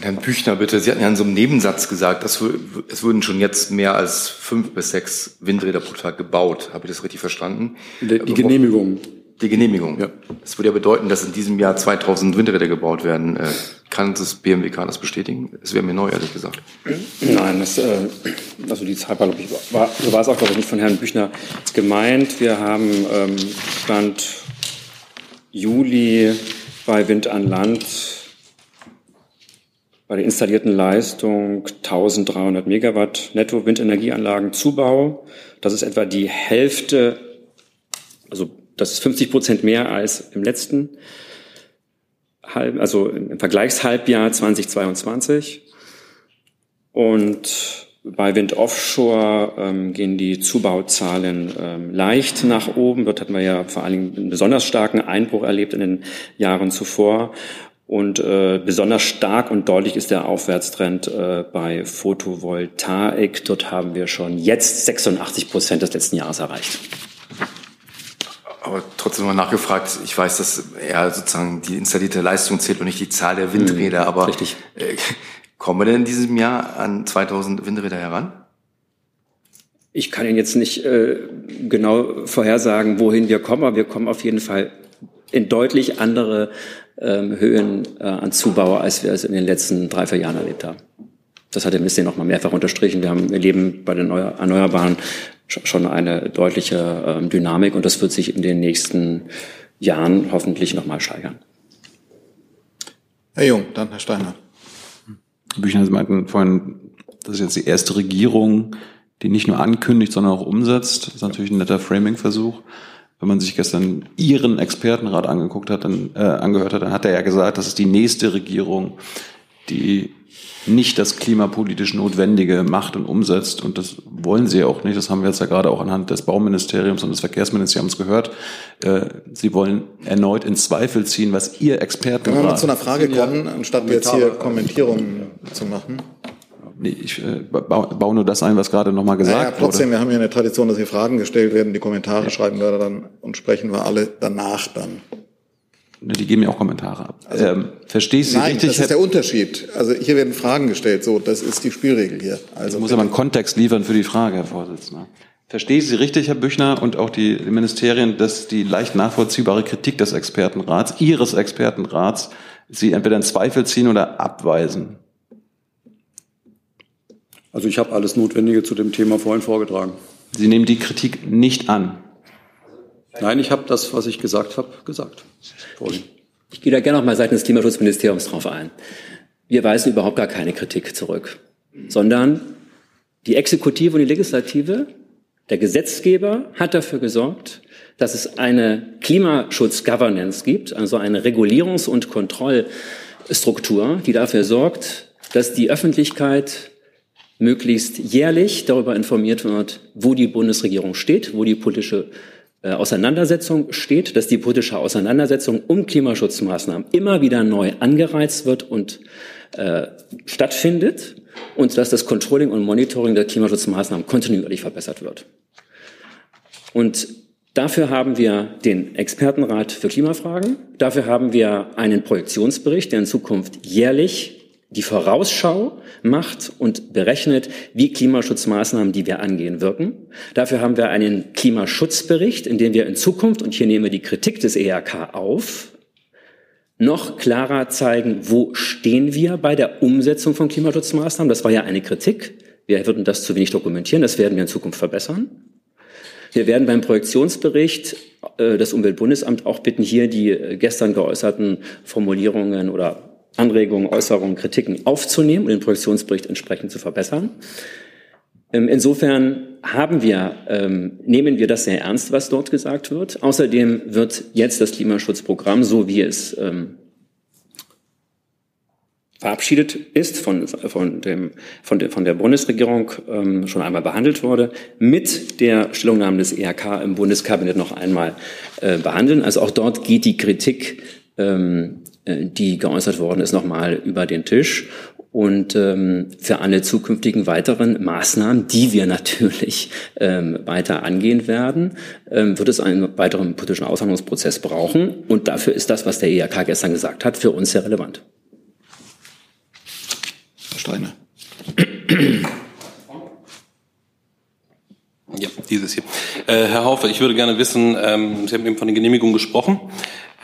Herrn Büchner, bitte. Sie hatten ja in so einem Nebensatz gesagt, dass es würden schon jetzt mehr als fünf bis sechs Windräder pro Tag gebaut. Habe ich das richtig verstanden? Die, die Genehmigung. Die Genehmigung. Ja. Das würde ja bedeuten, dass in diesem Jahr 2000 Windräder gebaut werden. Äh, kann das BMWK das bestätigen? Es wäre mir neu, ehrlich gesagt. Nein, das, äh, also die Zahl war, glaube ich, war, so war es auch, glaube ich, nicht von Herrn Büchner gemeint. Wir haben ähm, Stand Juli bei Wind an Land bei der installierten Leistung 1300 Megawatt Netto Windenergieanlagen Zubau. Das ist etwa die Hälfte, also das ist 50 Prozent mehr als im letzten Halb, also im Vergleichshalbjahr 2022. Und bei Wind Offshore ähm, gehen die Zubauzahlen ähm, leicht nach oben. Dort hatten wir ja vor allen Dingen einen besonders starken Einbruch erlebt in den Jahren zuvor. Und äh, besonders stark und deutlich ist der Aufwärtstrend äh, bei Photovoltaik. Dort haben wir schon jetzt 86 Prozent des letzten Jahres erreicht aber trotzdem mal nachgefragt. Ich weiß, dass er sozusagen die installierte Leistung zählt und nicht die Zahl der Windräder. Mhm, aber richtig. Äh, kommen wir denn in diesem Jahr an 2000 Windräder heran? Ich kann Ihnen jetzt nicht äh, genau vorhersagen, wohin wir kommen, aber wir kommen auf jeden Fall in deutlich andere ähm, Höhen äh, an Zubau, als wir es in den letzten drei, vier Jahren erlebt haben. Das hat der Minister noch mal mehrfach unterstrichen. Wir haben, wir leben bei den Erneuerbaren schon eine deutliche ähm, Dynamik und das wird sich in den nächsten Jahren hoffentlich noch mal steigern. Herr Jung, dann Herr Steiner. Herr Büchner, Sie meinten vorhin, das ist jetzt die erste Regierung, die nicht nur ankündigt, sondern auch umsetzt. Das ist natürlich ein netter Framing-Versuch. Wenn man sich gestern Ihren Expertenrat angeguckt hat, dann, äh, angehört hat, dann hat er ja gesagt, das ist die nächste Regierung, die nicht das klimapolitisch Notwendige macht und umsetzt. Und das wollen sie auch nicht. Das haben wir jetzt ja gerade auch anhand des Bauministeriums und des Verkehrsministeriums gehört. Äh, sie wollen erneut in Zweifel ziehen, was ihr Experten Können wir mal zu einer Frage kommen, anstatt jetzt hier Kommentierungen zu machen? Nee, ich äh, baue nur das ein, was gerade nochmal gesagt naja, trotzdem, wurde. wir haben ja eine Tradition, dass hier Fragen gestellt werden, die Kommentare ja. schreiben wir dann und sprechen wir alle danach dann. Die geben ja auch Kommentare ab. Also, ähm, verstehe ich Sie nein, richtig? das ist der Unterschied. Also hier werden Fragen gestellt, so, das ist die Spielregel hier. Also ich muss aber einen Kontext liefern für die Frage, Herr Vorsitzender. Verstehe ich Sie richtig, Herr Büchner, und auch die Ministerien, dass die leicht nachvollziehbare Kritik des Expertenrats, Ihres Expertenrats, Sie entweder in Zweifel ziehen oder abweisen? Also ich habe alles Notwendige zu dem Thema vorhin vorgetragen. Sie nehmen die Kritik nicht an? Nein, ich habe das, was ich gesagt habe, gesagt. Vorhin. Ich gehe da gerne noch mal seitens des Klimaschutzministeriums drauf ein. Wir weisen überhaupt gar keine Kritik zurück, sondern die Exekutive und die Legislative, der Gesetzgeber hat dafür gesorgt, dass es eine Klimaschutz-Governance gibt, also eine Regulierungs- und Kontrollstruktur, die dafür sorgt, dass die Öffentlichkeit möglichst jährlich darüber informiert wird, wo die Bundesregierung steht, wo die politische Auseinandersetzung steht, dass die politische Auseinandersetzung um Klimaschutzmaßnahmen immer wieder neu angereizt wird und äh, stattfindet und dass das Controlling und Monitoring der Klimaschutzmaßnahmen kontinuierlich verbessert wird. Und dafür haben wir den Expertenrat für Klimafragen, dafür haben wir einen Projektionsbericht, der in Zukunft jährlich die Vorausschau macht und berechnet, wie Klimaschutzmaßnahmen, die wir angehen, wirken. Dafür haben wir einen Klimaschutzbericht, in dem wir in Zukunft, und hier nehmen wir die Kritik des ERK auf, noch klarer zeigen, wo stehen wir bei der Umsetzung von Klimaschutzmaßnahmen. Das war ja eine Kritik. Wir würden das zu wenig dokumentieren. Das werden wir in Zukunft verbessern. Wir werden beim Projektionsbericht äh, das Umweltbundesamt auch bitten, hier die äh, gestern geäußerten Formulierungen oder Anregungen, Äußerungen, Kritiken aufzunehmen und den Projektionsbericht entsprechend zu verbessern. Ähm, insofern haben wir, ähm, nehmen wir das sehr ernst, was dort gesagt wird. Außerdem wird jetzt das Klimaschutzprogramm, so wie es ähm, verabschiedet ist, von, von, dem, von, der, von der Bundesregierung schon einmal behandelt wurde, mit der Stellungnahme des ERK im Bundeskabinett noch einmal äh, behandeln. Also auch dort geht die Kritik die geäußert worden ist, nochmal über den Tisch. Und ähm, für alle zukünftigen weiteren Maßnahmen, die wir natürlich ähm, weiter angehen werden, ähm, wird es einen weiteren politischen Aushandlungsprozess brauchen. Und dafür ist das, was der IHK gestern gesagt hat, für uns sehr relevant. Herr Steiner. Ja, dieses hier. Äh, Herr Haufe, ich würde gerne wissen, ähm, Sie haben eben von den Genehmigungen gesprochen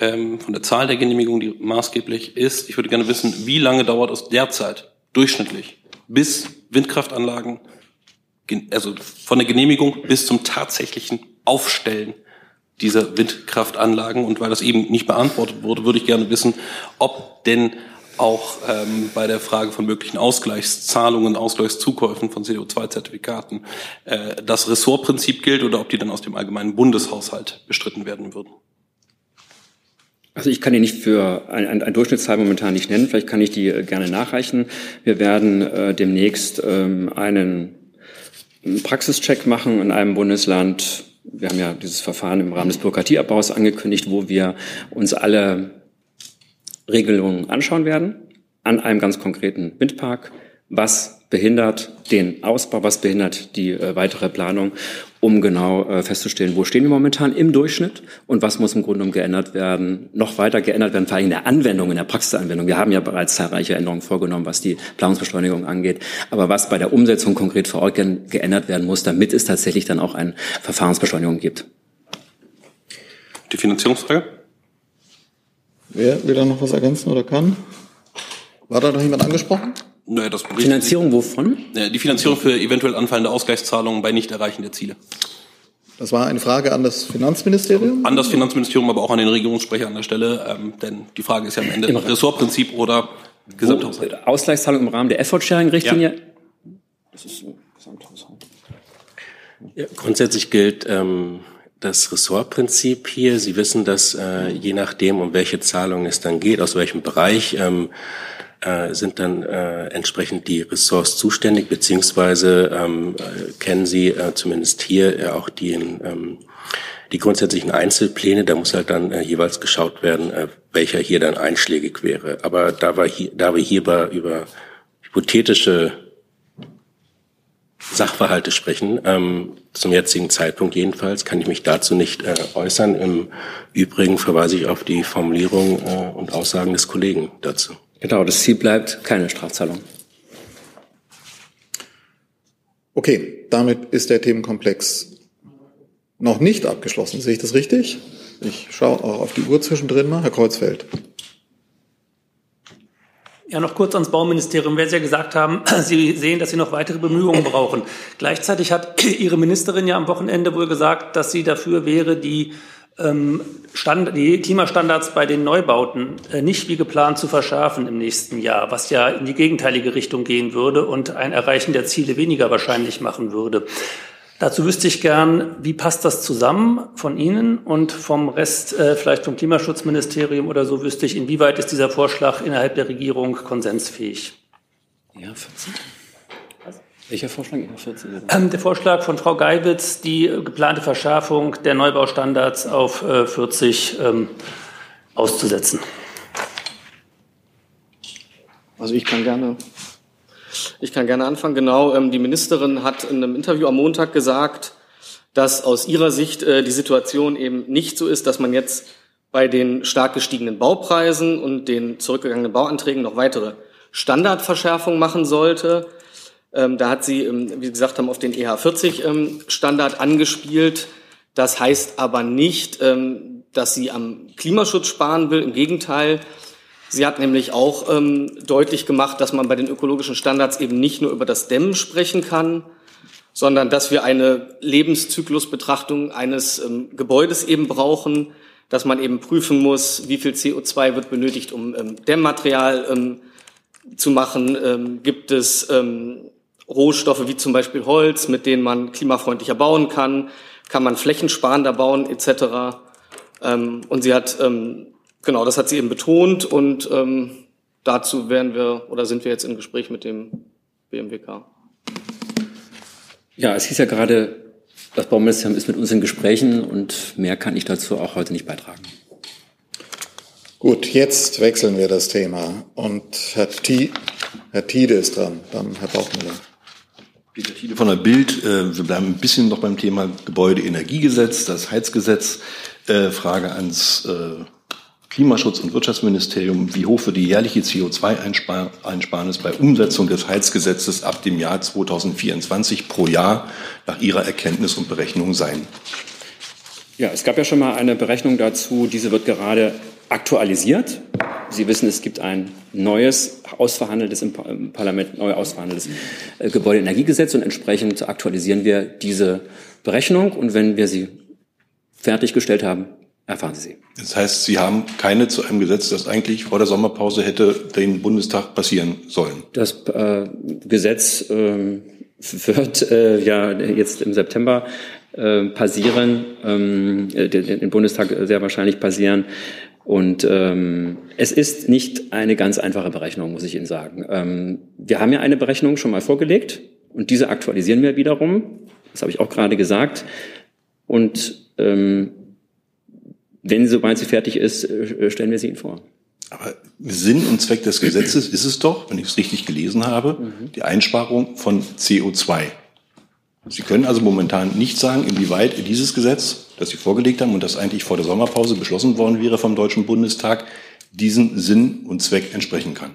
ähm, von der Zahl der Genehmigungen, die maßgeblich ist. Ich würde gerne wissen, wie lange dauert es derzeit durchschnittlich, bis Windkraftanlagen, also von der Genehmigung bis zum tatsächlichen Aufstellen dieser Windkraftanlagen. Und weil das eben nicht beantwortet wurde, würde ich gerne wissen, ob denn auch ähm, bei der Frage von möglichen Ausgleichszahlungen, Ausgleichszukäufen von CO2-Zertifikaten äh, das Ressortprinzip gilt oder ob die dann aus dem allgemeinen Bundeshaushalt bestritten werden würden. Also ich kann die nicht für ein, ein, Durchschnittszahl momentan nicht nennen. Vielleicht kann ich die äh, gerne nachreichen. Wir werden äh, demnächst ähm, einen Praxischeck machen in einem Bundesland. Wir haben ja dieses Verfahren im Rahmen des Bürokratieabbaus angekündigt, wo wir uns alle Regelungen anschauen werden an einem ganz konkreten Windpark. Was behindert den Ausbau, was behindert die äh, weitere Planung um genau äh, festzustellen, wo stehen wir momentan im Durchschnitt und was muss im Grunde genommen geändert werden, noch weiter geändert werden, vor allem in der Anwendung, in der Praxisanwendung. Wir haben ja bereits zahlreiche Änderungen vorgenommen, was die Planungsbeschleunigung angeht, aber was bei der Umsetzung konkret vor Ort ge geändert werden muss, damit es tatsächlich dann auch eine Verfahrensbeschleunigung gibt. Die Finanzierungsfrage? Wer will da noch was ergänzen oder kann? War da noch jemand angesprochen? Naja, das Finanzierung wovon? Die Finanzierung für eventuell anfallende Ausgleichszahlungen bei Nichterreichen der Ziele. Das war eine Frage an das Finanzministerium? An das Finanzministerium, aber auch an den Regierungssprecher an der Stelle. Ähm, denn die Frage ist ja am Ende Im Ressortprinzip oder Gesamthaushalt. Ausgleichszahlung im Rahmen der Effort-Sharing-Richtlinie? Ja. Das ist Gesamthaushalt. Ja, grundsätzlich gilt ähm, das Ressortprinzip hier. Sie wissen, dass äh, je nachdem, um welche Zahlungen es dann geht, aus welchem Bereich, ähm, äh, sind dann äh, entsprechend die Ressorts zuständig, beziehungsweise ähm, äh, kennen Sie äh, zumindest hier äh, auch die, ähm, die grundsätzlichen Einzelpläne. Da muss halt dann äh, jeweils geschaut werden, äh, welcher hier dann einschlägig wäre. Aber da, war hier, da wir hierbei über hypothetische Sachverhalte sprechen. Ähm, zum jetzigen Zeitpunkt jedenfalls kann ich mich dazu nicht äh, äußern. Im Übrigen verweise ich auf die Formulierung äh, und Aussagen des Kollegen dazu. Genau, das Ziel bleibt keine Strafzahlung. Okay, damit ist der Themenkomplex noch nicht abgeschlossen. Sehe ich das richtig? Ich schaue auch auf die Uhr zwischendrin mal. Herr Kreuzfeld. Ja, noch kurz ans Bauministerium, weil Sie ja gesagt haben, Sie sehen, dass Sie noch weitere Bemühungen brauchen. Gleichzeitig hat Ihre Ministerin ja am Wochenende wohl gesagt, dass sie dafür wäre, die, Stand, die Klimastandards bei den Neubauten äh, nicht wie geplant zu verschärfen im nächsten Jahr, was ja in die gegenteilige Richtung gehen würde und ein Erreichen der Ziele weniger wahrscheinlich machen würde. Dazu wüsste ich gern, wie passt das zusammen von Ihnen und vom Rest, äh, vielleicht vom Klimaschutzministerium oder so, wüsste ich, inwieweit ist dieser Vorschlag innerhalb der Regierung konsensfähig? Ja, 14. Welcher Vorschlag? Ja, 14. Ähm, der Vorschlag von Frau Geiwitz, die geplante Verschärfung der Neubaustandards auf äh, 40 ähm, auszusetzen. Also ich kann gerne ich kann gerne anfangen. Genau, ähm, die Ministerin hat in einem Interview am Montag gesagt, dass aus ihrer Sicht äh, die Situation eben nicht so ist, dass man jetzt bei den stark gestiegenen Baupreisen und den zurückgegangenen Bauanträgen noch weitere Standardverschärfungen machen sollte. Ähm, da hat sie, ähm, wie gesagt haben, auf den EH40-Standard angespielt. Das heißt aber nicht, dass sie am Klimaschutz sparen will. Im Gegenteil, Sie hat nämlich auch ähm, deutlich gemacht, dass man bei den ökologischen Standards eben nicht nur über das Dämmen sprechen kann, sondern dass wir eine Lebenszyklusbetrachtung eines ähm, Gebäudes eben brauchen, dass man eben prüfen muss, wie viel CO2 wird benötigt, um ähm, Dämmmaterial ähm, zu machen. Ähm, gibt es ähm, Rohstoffe wie zum Beispiel Holz, mit denen man klimafreundlicher bauen kann? Kann man flächensparender bauen etc.? Ähm, und sie hat ähm, Genau, das hat sie eben betont und ähm, dazu werden wir oder sind wir jetzt im Gespräch mit dem BMWK. Ja, es hieß ja gerade, das Bauministerium ist mit uns in Gesprächen und mehr kann ich dazu auch heute nicht beitragen. Gut, jetzt wechseln wir das Thema und Herr, Herr Tiede ist dran, dann Herr Bauchmüller. Peter Tiede von der Bild. Äh, wir bleiben ein bisschen noch beim Thema Gebäudeenergiegesetz, das Heizgesetz. Äh, Frage ans äh, Klimaschutz- und Wirtschaftsministerium, wie hoch für die jährliche CO2-Einsparnis bei Umsetzung des Heizgesetzes ab dem Jahr 2024 pro Jahr nach Ihrer Erkenntnis und Berechnung sein. Ja, es gab ja schon mal eine Berechnung dazu. Diese wird gerade aktualisiert. Sie wissen, es gibt ein neues, ausverhandeltes im Parlament, neu ausverhandeltes äh, Gebäudeenergiegesetz und entsprechend aktualisieren wir diese Berechnung. Und wenn wir sie fertiggestellt haben, Erfahren Sie. Das heißt, Sie haben keine zu einem Gesetz, das eigentlich vor der Sommerpause hätte den Bundestag passieren sollen. Das äh, Gesetz äh, wird äh, ja jetzt im September äh, passieren, ähm, den Bundestag sehr wahrscheinlich passieren. Und ähm, es ist nicht eine ganz einfache Berechnung, muss ich Ihnen sagen. Ähm, wir haben ja eine Berechnung schon mal vorgelegt und diese aktualisieren wir wiederum. Das habe ich auch gerade gesagt. Und ähm, wenn, sobald sie fertig ist, äh, stellen wir sie Ihnen vor. Aber Sinn und Zweck des Gesetzes ist es doch, wenn ich es richtig gelesen habe, mhm. die Einsparung von CO2. Sie können also momentan nicht sagen, inwieweit dieses Gesetz, das Sie vorgelegt haben und das eigentlich vor der Sommerpause beschlossen worden wäre vom Deutschen Bundestag, diesen Sinn und Zweck entsprechen kann.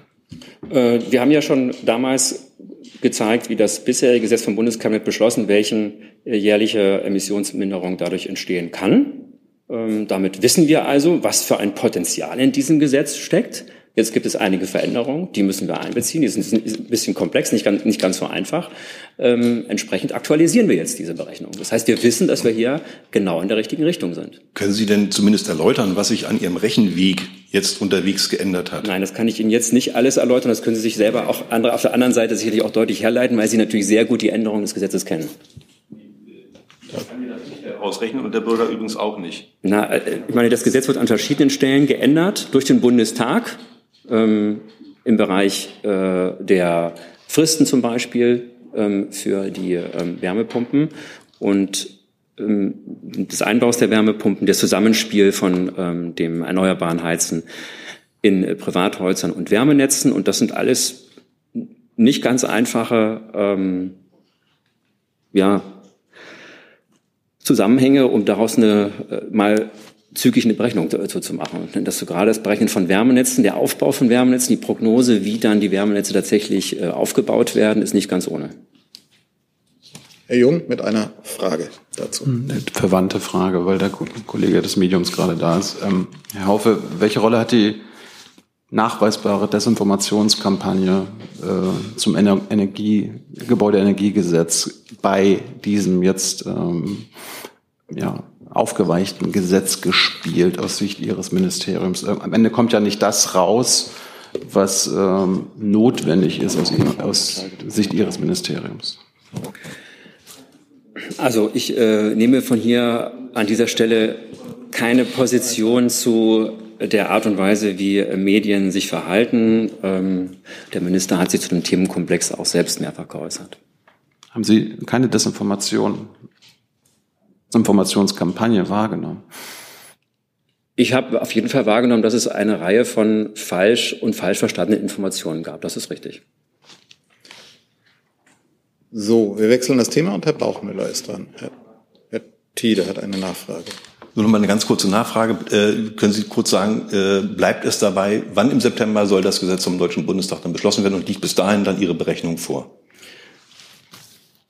Äh, wir haben ja schon damals gezeigt, wie das bisherige Gesetz vom Bundeskabinett beschlossen, welchen äh, jährliche Emissionsminderung dadurch entstehen kann. Ähm, damit wissen wir also, was für ein Potenzial in diesem Gesetz steckt. Jetzt gibt es einige Veränderungen, die müssen wir einbeziehen. Die sind ein bisschen komplex, nicht ganz, nicht ganz so einfach. Ähm, entsprechend aktualisieren wir jetzt diese Berechnung. Das heißt, wir wissen, dass wir hier genau in der richtigen Richtung sind. Können Sie denn zumindest erläutern, was sich an Ihrem Rechenweg jetzt unterwegs geändert hat? Nein, das kann ich Ihnen jetzt nicht alles erläutern. Das können Sie sich selber auch andere, auf der anderen Seite sicherlich auch deutlich herleiten, weil Sie natürlich sehr gut die Änderungen des Gesetzes kennen. Ja ausrechnen und der Bürger übrigens auch nicht. Na, äh, ich meine, das Gesetz wird an verschiedenen Stellen geändert durch den Bundestag ähm, im Bereich äh, der Fristen zum Beispiel ähm, für die ähm, Wärmepumpen. Und ähm, des Einbaus der Wärmepumpen, das Zusammenspiel von ähm, dem erneuerbaren Heizen in äh, Privathäusern und Wärmenetzen. Und das sind alles nicht ganz einfache ähm, ja, Zusammenhänge, um daraus eine, äh, mal zügig eine Berechnung dazu zu machen. Das so gerade das Berechnen von Wärmenetzen, der Aufbau von Wärmenetzen, die Prognose, wie dann die Wärmenetze tatsächlich äh, aufgebaut werden, ist nicht ganz ohne. Herr Jung mit einer Frage dazu. Hm, eine verwandte Frage, weil der Kollege des Mediums gerade da ist. Ähm, Herr Haufe, welche Rolle hat die nachweisbare Desinformationskampagne äh, zum Energie, Gebäudeenergiegesetz bei diesem jetzt ähm, ja, aufgeweichten Gesetz gespielt aus Sicht Ihres Ministeriums? Äh, am Ende kommt ja nicht das raus, was ähm, notwendig ist aus, aus Sicht Ihres Ministeriums. Also ich äh, nehme von hier an dieser Stelle keine Position zu der Art und Weise, wie Medien sich verhalten. Ähm, der Minister hat sich zu dem Themenkomplex auch selbst mehrfach geäußert. Haben Sie keine Desinformation, Informationskampagne wahrgenommen? Ich habe auf jeden Fall wahrgenommen, dass es eine Reihe von falsch und falsch verstandenen Informationen gab. Das ist richtig. So, wir wechseln das Thema und Herr Bauchmüller ist dran. Herr, Herr Tiede hat eine Nachfrage. Nur noch mal eine ganz kurze Nachfrage. Äh, können Sie kurz sagen, äh, bleibt es dabei, wann im September soll das Gesetz vom Deutschen Bundestag dann beschlossen werden und liegt bis dahin dann Ihre Berechnung vor?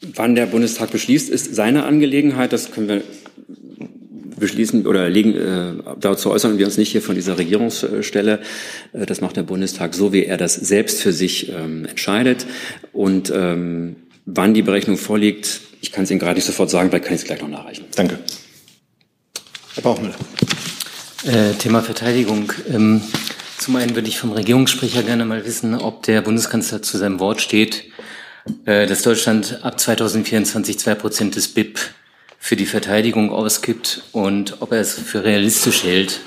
Wann der Bundestag beschließt, ist seine Angelegenheit. Das können wir beschließen oder legen, äh, dazu äußern wir uns nicht hier von dieser Regierungsstelle. Äh, das macht der Bundestag so, wie er das selbst für sich ähm, entscheidet. Und ähm, wann die Berechnung vorliegt, ich kann es Ihnen gerade nicht sofort sagen, vielleicht kann ich es gleich noch nachreichen. Danke. Herr Bauchmüller. Äh, Thema Verteidigung. Ähm, zum einen würde ich vom Regierungssprecher gerne mal wissen, ob der Bundeskanzler zu seinem Wort steht, dass Deutschland ab 2024 zwei Prozent des BIP für die Verteidigung ausgibt und ob er es für realistisch hält,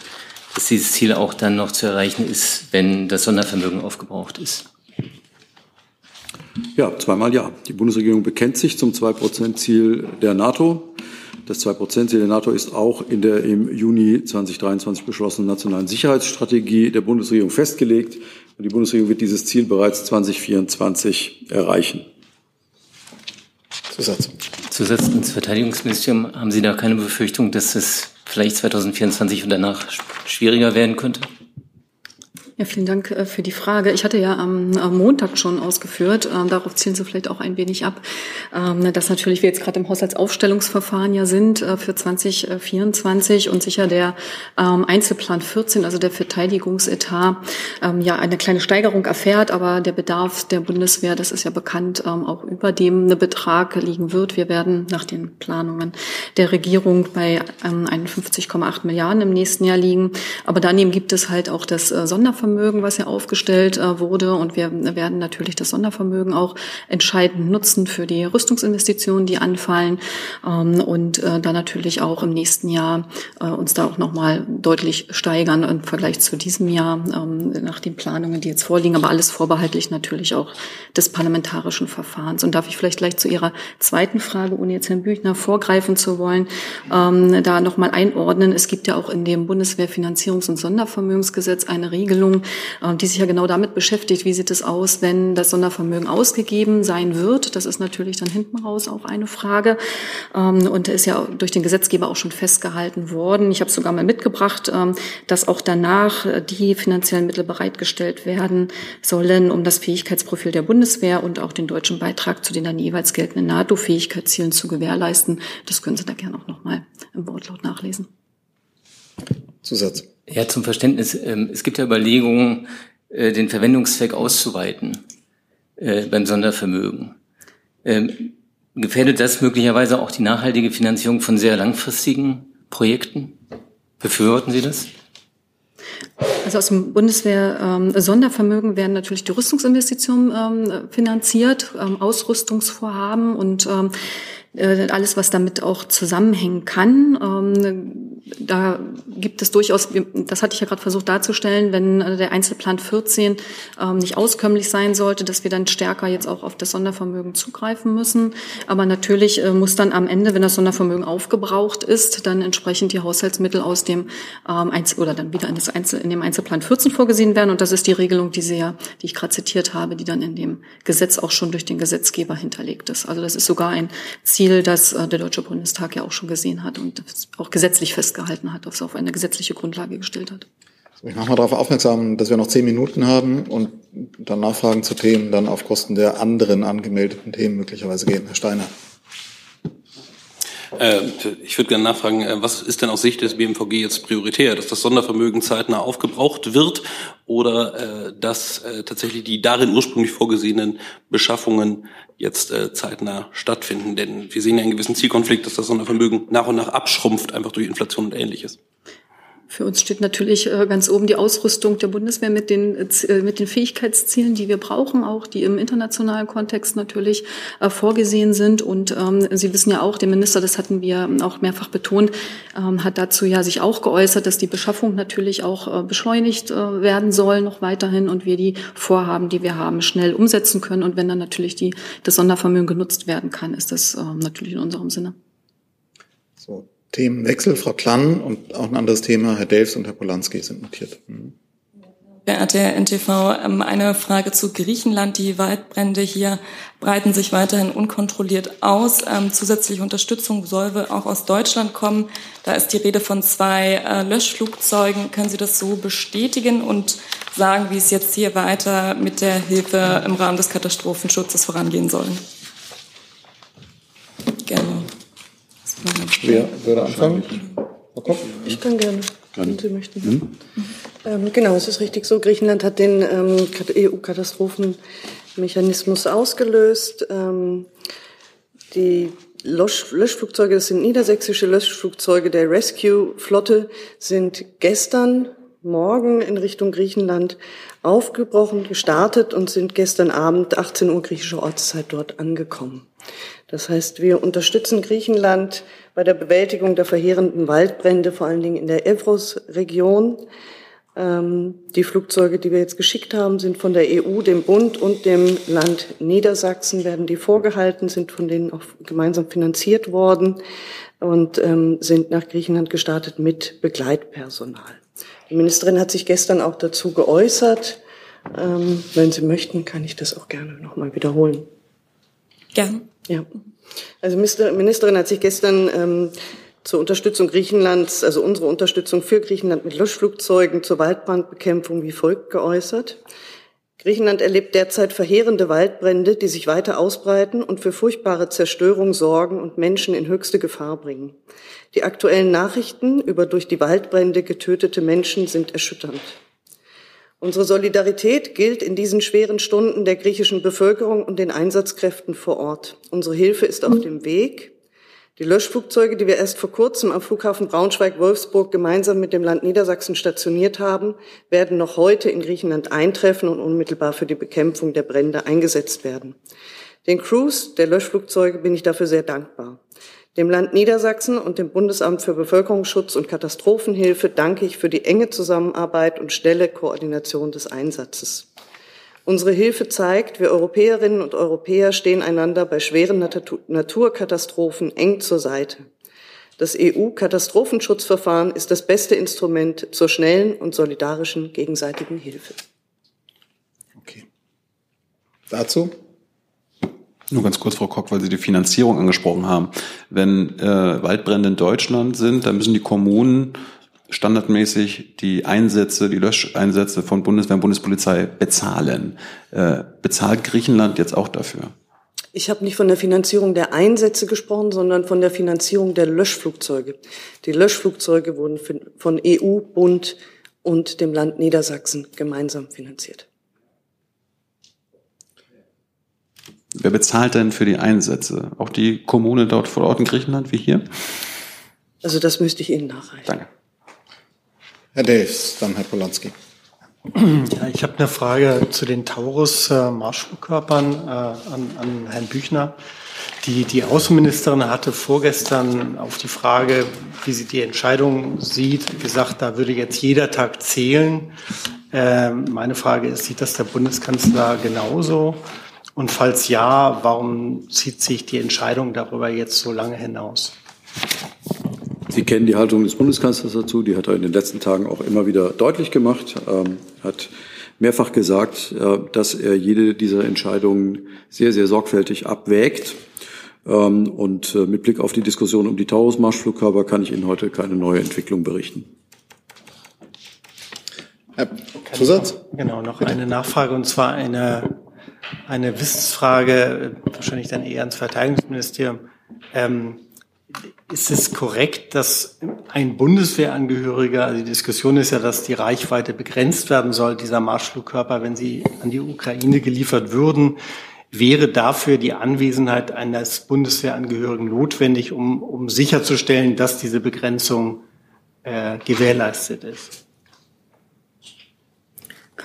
dass dieses Ziel auch dann noch zu erreichen ist, wenn das Sondervermögen aufgebraucht ist. Ja, zweimal ja. Die Bundesregierung bekennt sich zum 2-Prozent-Ziel der NATO. Das 2-Prozent-Ziel der NATO ist auch in der im Juni 2023 beschlossenen nationalen Sicherheitsstrategie der Bundesregierung festgelegt. Und die Bundesregierung wird dieses Ziel bereits 2024 erreichen. Zusatz. Zusatz ins Verteidigungsministerium. Haben Sie da keine Befürchtung, dass es vielleicht 2024 und danach schwieriger werden könnte? Ja, vielen Dank äh, für die Frage. Ich hatte ja am, Montag schon ausgeführt, äh, darauf zielen Sie vielleicht auch ein wenig ab, ähm, dass natürlich wir jetzt gerade im Haushaltsaufstellungsverfahren ja sind äh, für 2024 und sicher der ähm, Einzelplan 14, also der Verteidigungsetat, ähm, ja eine kleine Steigerung erfährt, aber der Bedarf der Bundeswehr, das ist ja bekannt, auch über dem eine Betrag liegen wird. Wir werden nach den Planungen der Regierung bei 51,8 Milliarden im nächsten Jahr liegen. Aber daneben gibt es halt auch das Sondervermögen Sondervermögen, was ja aufgestellt äh, wurde. Und wir werden natürlich das Sondervermögen auch entscheidend nutzen für die Rüstungsinvestitionen, die anfallen. Ähm, und äh, dann natürlich auch im nächsten Jahr äh, uns da auch nochmal deutlich steigern im Vergleich zu diesem Jahr ähm, nach den Planungen, die jetzt vorliegen. Aber alles vorbehaltlich natürlich auch des parlamentarischen Verfahrens. Und darf ich vielleicht gleich zu Ihrer zweiten Frage, ohne jetzt Herrn Büchner vorgreifen zu wollen, ähm, da nochmal einordnen. Es gibt ja auch in dem Bundeswehrfinanzierungs- und Sondervermögensgesetz eine Regelung, ähm, die sich ja genau damit beschäftigt, wie sieht es aus, wenn das Sondervermögen ausgegeben sein wird. Das ist natürlich dann hinten raus auch eine Frage ähm, und ist ja durch den Gesetzgeber auch schon festgehalten worden. Ich habe sogar mal mitgebracht, ähm, dass auch danach die finanziellen Mittel bereitgestellt werden sollen, um das Fähigkeitsprofil der Bundeswehr und auch den deutschen Beitrag zu den dann jeweils geltenden NATO-Fähigkeitszielen zu gewährleisten. Das können Sie da gerne auch noch mal im Wortlaut nachlesen. Zusatz. Ja, zum Verständnis. Ähm, es gibt ja Überlegungen, äh, den Verwendungszweck auszuweiten äh, beim Sondervermögen. Ähm, gefährdet das möglicherweise auch die nachhaltige Finanzierung von sehr langfristigen Projekten? Befürworten Sie das? Also aus dem Bundeswehr-Sondervermögen ähm, werden natürlich die Rüstungsinvestitionen finanziert, Ausrüstungsvorhaben und äh, alles, was damit auch zusammenhängen kann da gibt es durchaus, das hatte ich ja gerade versucht darzustellen, wenn der Einzelplan 14 ähm, nicht auskömmlich sein sollte, dass wir dann stärker jetzt auch auf das Sondervermögen zugreifen müssen. Aber natürlich äh, muss dann am Ende, wenn das Sondervermögen aufgebraucht ist, dann entsprechend die Haushaltsmittel aus dem ähm, Einzel oder dann wieder in, das Einzel in dem Einzelplan 14 vorgesehen werden. Und das ist die Regelung, die, Sie die ich gerade zitiert habe, die dann in dem Gesetz auch schon durch den Gesetzgeber hinterlegt ist. Also das ist sogar ein Ziel, das äh, der Deutsche Bundestag ja auch schon gesehen hat und auch gesetzlich festgehalten hat, das auf eine gesetzliche Grundlage gestellt hat. Ich mache mal darauf aufmerksam, dass wir noch zehn Minuten haben und dann Nachfragen zu Themen dann auf Kosten der anderen angemeldeten Themen möglicherweise gehen. Herr Steiner. Äh, ich würde gerne nachfragen, äh, was ist denn aus Sicht des BMVG jetzt prioritär, dass das Sondervermögen zeitnah aufgebraucht wird oder äh, dass tatsächlich die darin ursprünglich vorgesehenen Beschaffungen jetzt zeitnah stattfinden? Denn wir sehen ja einen gewissen Zielkonflikt, dass das Sondervermögen nach und nach abschrumpft, einfach durch Inflation und ähnliches. Für uns steht natürlich äh, ganz oben die Ausrüstung der Bundeswehr mit den, äh, mit den Fähigkeitszielen, die wir brauchen, auch die im internationalen Kontext natürlich äh, vorgesehen sind. Und ähm, Sie wissen ja auch, der Minister, das hatten wir auch mehrfach betont, ähm, hat dazu ja sich auch geäußert, dass die Beschaffung natürlich auch beschleunigt werden soll noch weiterhin und wir die Vorhaben, die wir haben, schnell umsetzen können. Und wenn dann natürlich die, das Sondervermögen genutzt werden kann, ist das ähm, natürlich in unserem Sinne. So, Themenwechsel. Frau Klann und auch ein anderes Thema, Herr Delfs und Herr Polanski sind notiert. Mhm. Verehrter Herr NTV, ähm, eine Frage zu Griechenland. Die Waldbrände hier breiten sich weiterhin unkontrolliert aus. Ähm, zusätzliche Unterstützung soll auch aus Deutschland kommen. Da ist die Rede von zwei äh, Löschflugzeugen. Können Sie das so bestätigen und sagen, wie es jetzt hier weiter mit der Hilfe im Rahmen des Katastrophenschutzes vorangehen soll? Gerne. Wer würde anfangen? Ich kann gerne, wenn Sie möchten. Hm? Ähm, genau, es ist richtig so. Griechenland hat den ähm, EU-Katastrophenmechanismus ausgelöst. Ähm, die Lösch Löschflugzeuge, das sind niedersächsische Löschflugzeuge der Rescue-Flotte, sind gestern Morgen in Richtung Griechenland aufgebrochen, gestartet und sind gestern Abend 18 Uhr griechischer Ortszeit dort angekommen. Das heißt, wir unterstützen Griechenland bei der Bewältigung der verheerenden Waldbrände, vor allen Dingen in der Evros-Region. Ähm, die Flugzeuge, die wir jetzt geschickt haben, sind von der EU, dem Bund und dem Land Niedersachsen, werden die vorgehalten, sind von denen auch gemeinsam finanziert worden und ähm, sind nach Griechenland gestartet mit Begleitpersonal. Die Ministerin hat sich gestern auch dazu geäußert. Ähm, wenn Sie möchten, kann ich das auch gerne nochmal wiederholen. Gern. Ja. Also Ministerin hat sich gestern ähm, zur Unterstützung Griechenlands, also unsere Unterstützung für Griechenland mit Löschflugzeugen zur Waldbrandbekämpfung wie folgt geäußert. Griechenland erlebt derzeit verheerende Waldbrände, die sich weiter ausbreiten und für furchtbare Zerstörung sorgen und Menschen in höchste Gefahr bringen. Die aktuellen Nachrichten über durch die Waldbrände getötete Menschen sind erschütternd. Unsere Solidarität gilt in diesen schweren Stunden der griechischen Bevölkerung und den Einsatzkräften vor Ort. Unsere Hilfe ist auf dem Weg. Die Löschflugzeuge, die wir erst vor kurzem am Flughafen Braunschweig-Wolfsburg gemeinsam mit dem Land Niedersachsen stationiert haben, werden noch heute in Griechenland eintreffen und unmittelbar für die Bekämpfung der Brände eingesetzt werden. Den Crews der Löschflugzeuge bin ich dafür sehr dankbar. Dem Land Niedersachsen und dem Bundesamt für Bevölkerungsschutz und Katastrophenhilfe danke ich für die enge Zusammenarbeit und schnelle Koordination des Einsatzes. Unsere Hilfe zeigt, wir Europäerinnen und Europäer stehen einander bei schweren Naturkatastrophen eng zur Seite. Das EU-Katastrophenschutzverfahren ist das beste Instrument zur schnellen und solidarischen gegenseitigen Hilfe. Okay. Dazu? Nur ganz kurz, Frau Kock, weil Sie die Finanzierung angesprochen haben. Wenn äh, Waldbrände in Deutschland sind, dann müssen die Kommunen standardmäßig die Einsätze, die Löscheinsätze von Bundeswehr und Bundespolizei bezahlen. Äh, bezahlt Griechenland jetzt auch dafür? Ich habe nicht von der Finanzierung der Einsätze gesprochen, sondern von der Finanzierung der Löschflugzeuge. Die Löschflugzeuge wurden von EU, Bund und dem Land Niedersachsen gemeinsam finanziert. Wer bezahlt denn für die Einsätze? Auch die Kommune dort vor Ort in Griechenland wie hier? Also das müsste ich Ihnen nachreichen. Danke. Herr Delfs, dann Herr Polanski. Ja, ich habe eine Frage zu den Taurus-Marschflugkörpern äh, an, an Herrn Büchner. Die, die Außenministerin hatte vorgestern auf die Frage, wie sie die Entscheidung sieht, gesagt, da würde jetzt jeder Tag zählen. Ähm, meine Frage ist, sieht das der Bundeskanzler genauso? Und falls ja, warum zieht sich die Entscheidung darüber jetzt so lange hinaus? Sie kennen die Haltung des Bundeskanzlers dazu. Die hat er in den letzten Tagen auch immer wieder deutlich gemacht. Ähm, hat mehrfach gesagt, äh, dass er jede dieser Entscheidungen sehr, sehr sorgfältig abwägt. Ähm, und äh, mit Blick auf die Diskussion um die Taurus-Marschflugkörper kann ich Ihnen heute keine neue Entwicklung berichten. Herr Zusatz? Genau, noch eine Nachfrage und zwar eine, eine Wissensfrage, wahrscheinlich dann eher ans Verteidigungsministerium. Ähm, ist es korrekt, dass ein Bundeswehrangehöriger, also die Diskussion ist ja, dass die Reichweite begrenzt werden soll, dieser Marschflugkörper, wenn sie an die Ukraine geliefert würden, wäre dafür die Anwesenheit eines Bundeswehrangehörigen notwendig, um, um sicherzustellen, dass diese Begrenzung äh, gewährleistet ist?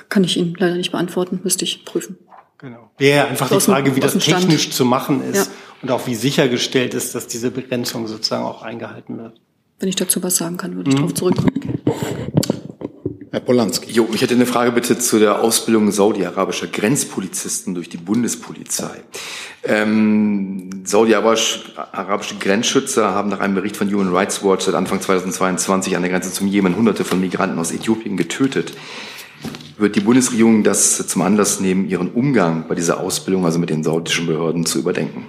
Kann ich Ihnen leider nicht beantworten, müsste ich prüfen. Genau. Wäre einfach die Frage, wie das technisch zu machen ist. Ja und auch wie sichergestellt ist, dass diese Begrenzung sozusagen auch eingehalten wird. Wenn ich dazu was sagen kann, würde ich mhm. darauf zurückkommen. Herr Polanski. Jo, ich hätte eine Frage bitte zu der Ausbildung saudi-arabischer Grenzpolizisten durch die Bundespolizei. Ähm, saudi-arabische Grenzschützer haben nach einem Bericht von Human Rights Watch seit Anfang 2022 an der Grenze zum Jemen hunderte von Migranten aus Äthiopien getötet. Wird die Bundesregierung das zum Anlass nehmen, ihren Umgang bei dieser Ausbildung, also mit den saudischen Behörden, zu überdenken?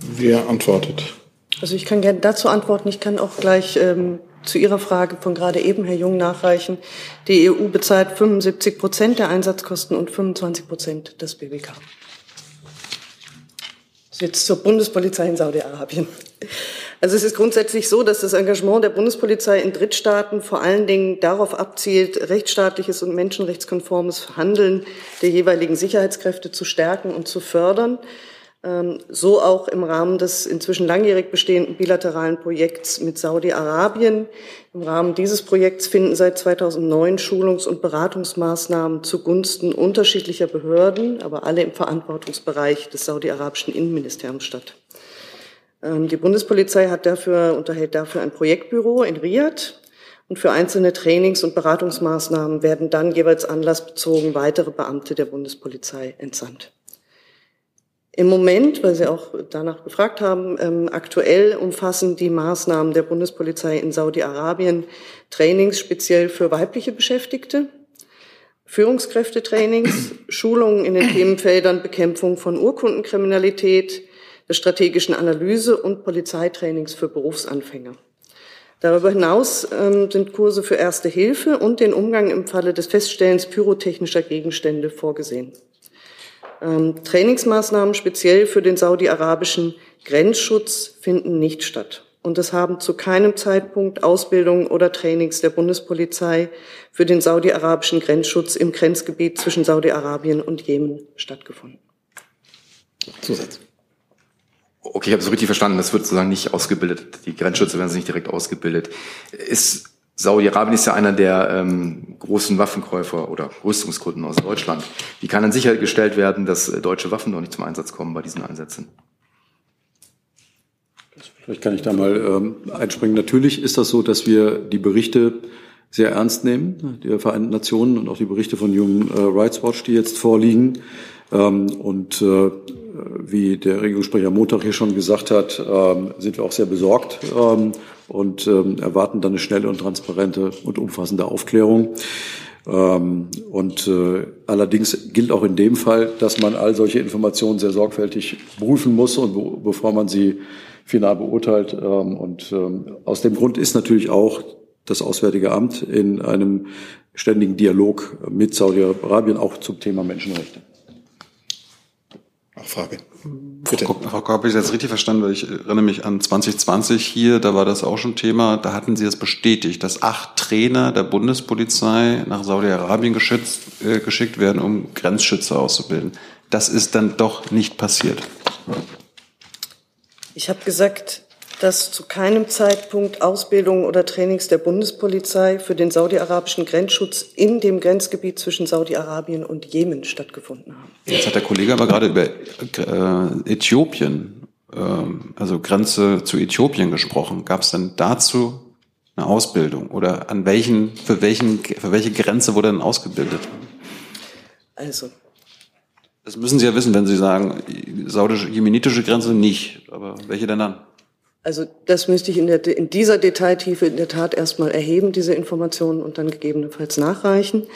Wer antwortet? Also ich kann gerne dazu antworten. Ich kann auch gleich ähm, zu Ihrer Frage von gerade eben, Herr Jung, nachreichen. Die EU bezahlt 75 Prozent der Einsatzkosten und 25 Prozent des BBK. Jetzt zur Bundespolizei in Saudi-Arabien. Also es ist grundsätzlich so, dass das Engagement der Bundespolizei in Drittstaaten vor allen Dingen darauf abzielt, rechtsstaatliches und menschenrechtskonformes Handeln der jeweiligen Sicherheitskräfte zu stärken und zu fördern. Ähm, so auch im Rahmen des inzwischen langjährig bestehenden bilateralen Projekts mit Saudi-Arabien. Im Rahmen dieses Projekts finden seit 2009 Schulungs- und Beratungsmaßnahmen zugunsten unterschiedlicher Behörden, aber alle im Verantwortungsbereich des saudi-arabischen Innenministeriums statt. Ähm, die Bundespolizei hat dafür, unterhält dafür ein Projektbüro in Riyadh. Und für einzelne Trainings- und Beratungsmaßnahmen werden dann jeweils anlassbezogen weitere Beamte der Bundespolizei entsandt. Im Moment, weil Sie auch danach gefragt haben, ähm, aktuell umfassen die Maßnahmen der Bundespolizei in Saudi-Arabien Trainings speziell für weibliche Beschäftigte, Führungskräftetrainings, Schulungen in den Themenfeldern Bekämpfung von Urkundenkriminalität, der strategischen Analyse und Polizeitrainings für Berufsanfänger. Darüber hinaus ähm, sind Kurse für Erste Hilfe und den Umgang im Falle des Feststellens pyrotechnischer Gegenstände vorgesehen. Ähm, Trainingsmaßnahmen speziell für den saudi-arabischen Grenzschutz finden nicht statt. Und es haben zu keinem Zeitpunkt Ausbildungen oder Trainings der Bundespolizei für den saudi-arabischen Grenzschutz im Grenzgebiet zwischen Saudi-Arabien und Jemen stattgefunden. Zusatz. Okay, ich habe es richtig verstanden. Das wird sozusagen nicht ausgebildet. Die Grenzschützer werden nicht direkt ausgebildet. Ist Saudi-Arabien ist ja einer der ähm, großen Waffenkäufer oder Rüstungskunden aus Deutschland. Wie kann dann sichergestellt werden, dass äh, deutsche Waffen noch nicht zum Einsatz kommen bei diesen Einsätzen? Vielleicht kann ich da mal ähm, einspringen. Natürlich ist das so, dass wir die Berichte sehr ernst nehmen, der Vereinten Nationen und auch die Berichte von Human äh, Rights Watch, die jetzt vorliegen. Ähm, und äh, wie der Regierungssprecher Montag hier schon gesagt hat, ähm, sind wir auch sehr besorgt ähm, und ähm, erwarten dann eine schnelle und transparente und umfassende Aufklärung. Ähm, und äh, allerdings gilt auch in dem Fall, dass man all solche Informationen sehr sorgfältig prüfen muss und be bevor man sie final beurteilt. Ähm, und ähm, aus dem Grund ist natürlich auch das Auswärtige Amt in einem ständigen Dialog mit Saudi-Arabien auch zum Thema Menschenrechte. Nachfrage. Bitte. Frau, Frau Kopp, habe ich jetzt richtig verstanden, weil ich erinnere mich an 2020 hier, da war das auch schon Thema, da hatten Sie es bestätigt, dass acht Trainer der Bundespolizei nach Saudi-Arabien äh, geschickt werden, um Grenzschützer auszubilden. Das ist dann doch nicht passiert. Ich habe gesagt, dass zu keinem Zeitpunkt Ausbildungen oder Trainings der Bundespolizei für den saudi-arabischen Grenzschutz in dem Grenzgebiet zwischen Saudi-Arabien und Jemen stattgefunden haben. Jetzt hat der Kollege aber gerade über äh, Äthiopien, äh, also Grenze zu Äthiopien gesprochen. Gab es denn dazu eine Ausbildung oder an welchen, für welchen, für welche Grenze wurde denn ausgebildet? Also. Das müssen Sie ja wissen, wenn Sie sagen, saudische-jemenitische Grenze nicht, aber welche denn dann? Also das müsste ich in, der, in dieser Detailtiefe in der Tat erstmal erheben, diese Informationen, und dann gegebenenfalls nachreichen.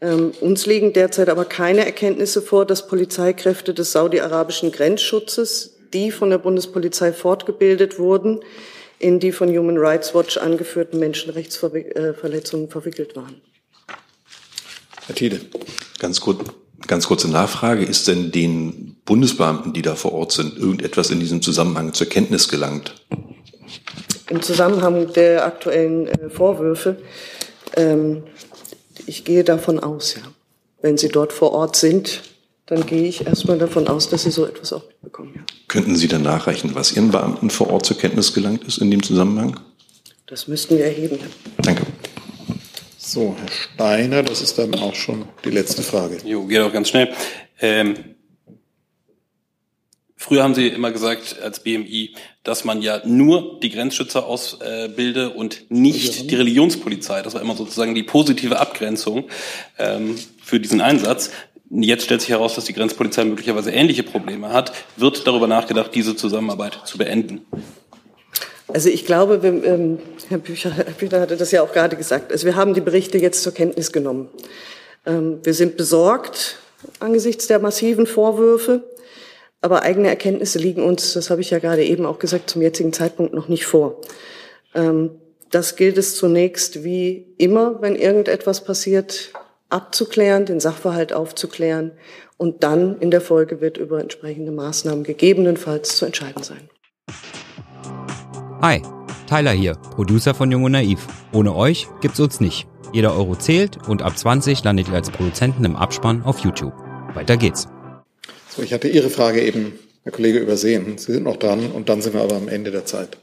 Ähm, uns liegen derzeit aber keine Erkenntnisse vor, dass Polizeikräfte des saudi-arabischen Grenzschutzes, die von der Bundespolizei fortgebildet wurden, in die von Human Rights Watch angeführten Menschenrechtsverletzungen verwickelt waren. Herr Thiele. Ganz kurz, ganz kurze Nachfrage. Ist denn den Bundesbeamten, die da vor Ort sind, irgendetwas in diesem Zusammenhang zur Kenntnis gelangt? Im Zusammenhang der aktuellen äh, Vorwürfe, ähm, ich gehe davon aus, ja. Wenn Sie dort vor Ort sind, dann gehe ich erstmal davon aus, dass Sie so etwas auch mitbekommen. Ja. Könnten Sie dann nachreichen, was Ihren Beamten vor Ort zur Kenntnis gelangt ist in dem Zusammenhang? Das müssten wir erheben. Danke. So, Herr Steiner, das ist dann auch schon die letzte Frage. Jo, geht auch ganz schnell. Ähm, früher haben Sie immer gesagt als BMI, dass man ja nur die Grenzschützer ausbilde und nicht die Religionspolizei. Das war immer sozusagen die positive Abgrenzung ähm, für diesen Einsatz. Jetzt stellt sich heraus, dass die Grenzpolizei möglicherweise ähnliche Probleme hat. Wird darüber nachgedacht, diese Zusammenarbeit zu beenden? Also ich glaube, wir, ähm, Herr, Bücher, Herr Bücher hatte das ja auch gerade gesagt, also wir haben die Berichte jetzt zur Kenntnis genommen. Ähm, wir sind besorgt angesichts der massiven Vorwürfe, aber eigene Erkenntnisse liegen uns, das habe ich ja gerade eben auch gesagt, zum jetzigen Zeitpunkt noch nicht vor. Ähm, das gilt es zunächst wie immer, wenn irgendetwas passiert, abzuklären, den Sachverhalt aufzuklären und dann in der Folge wird über entsprechende Maßnahmen gegebenenfalls zu entscheiden sein. Hi, Tyler hier, Producer von Jung und Naiv. Ohne euch gibt's uns nicht. Jeder Euro zählt und ab 20 landet ihr als Produzenten im Abspann auf YouTube. Weiter geht's. So, ich hatte Ihre Frage eben, Herr Kollege, übersehen. Sie sind noch dran und dann sind wir aber am Ende der Zeit.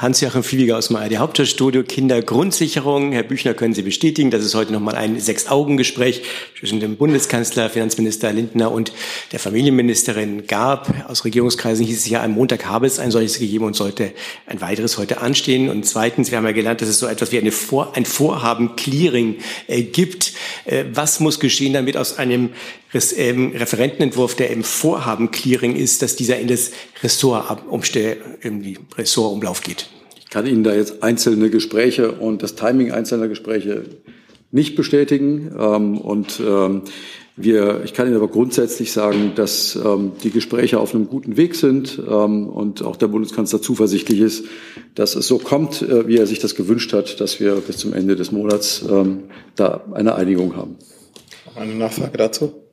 Hans-Joachim Fiebiger aus dem ARD Hauptstadtstudio, Kindergrundsicherung. Herr Büchner, können Sie bestätigen, dass es heute nochmal ein Sechs-Augen-Gespräch zwischen dem Bundeskanzler, Finanzminister Lindner und der Familienministerin gab. Aus Regierungskreisen hieß es ja, am Montag habe es ein solches gegeben und sollte ein weiteres heute anstehen. Und zweitens, wir haben ja gelernt, dass es so etwas wie eine Vor ein Vorhaben-Clearing äh, gibt. Äh, was muss geschehen, damit aus einem Referentenentwurf, der im Vorhaben Clearing ist, dass dieser in das Ressort, in die Ressortumlauf geht. Ich kann Ihnen da jetzt einzelne Gespräche und das Timing einzelner Gespräche nicht bestätigen. Ähm, und ähm, wir, ich kann Ihnen aber grundsätzlich sagen, dass ähm, die Gespräche auf einem guten Weg sind und auch der Bundeskanzler zuversichtlich ist, dass es so kommt, äh, wie er sich das gewünscht hat, dass wir bis zum Ende des Monats da eine Einigung haben. Eine Nachfrage dazu?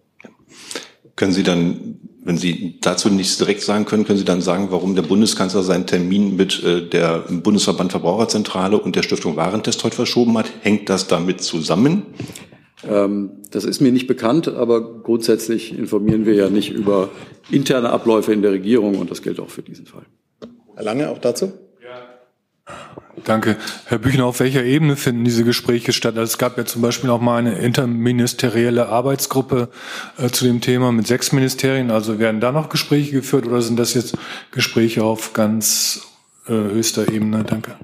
Können Sie dann, wenn Sie dazu nichts direkt sagen können, können Sie dann sagen, warum der Bundeskanzler seinen Termin mit äh, der Bundesverband Verbraucherzentrale und der Stiftung Warentest heute verschoben hat? Hängt das damit zusammen? Ähm, das ist mir nicht bekannt, aber grundsätzlich informieren wir ja nicht über interne Abläufe in der Regierung und das gilt auch für diesen Fall. Herr Lange, auch dazu? Danke. Herr Büchner, auf welcher Ebene finden diese Gespräche statt? Also es gab ja zum Beispiel auch mal eine interministerielle Arbeitsgruppe äh, zu dem Thema mit sechs Ministerien. Also werden da noch Gespräche geführt oder sind das jetzt Gespräche auf ganz äh, höchster Ebene? Danke.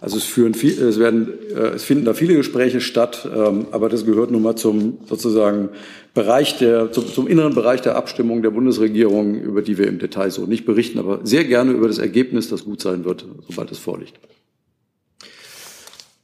Also es führen viel, es werden, äh, es finden da viele Gespräche statt, ähm, aber das gehört nun mal zum sozusagen Bereich der, zum, zum inneren Bereich der Abstimmung der Bundesregierung, über die wir im Detail so nicht berichten, aber sehr gerne über das Ergebnis, das gut sein wird, sobald es vorliegt.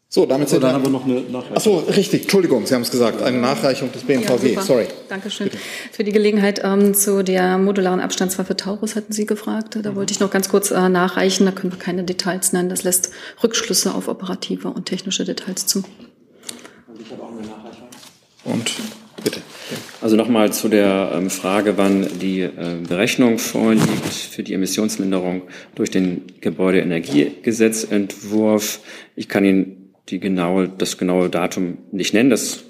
So, damit sind dann haben wir noch eine Nachreichung. Ach so, richtig. Entschuldigung, Sie haben es gesagt. Eine Nachreichung des BMVG. Ja, Sorry. Dankeschön. Bitte. Für die Gelegenheit ähm, zu der modularen Abstandswaffe Taurus hatten Sie gefragt. Da mhm. wollte ich noch ganz kurz äh, nachreichen. Da können wir keine Details nennen. Das lässt Rückschlüsse auf operative und technische Details zu. Und bitte. Also nochmal zu der ähm, Frage, wann die äh, Berechnung vorliegt für die Emissionsminderung durch den Gebäudeenergiegesetzentwurf. Ich kann Ihnen die genaue, das genaue Datum nicht nennen. Das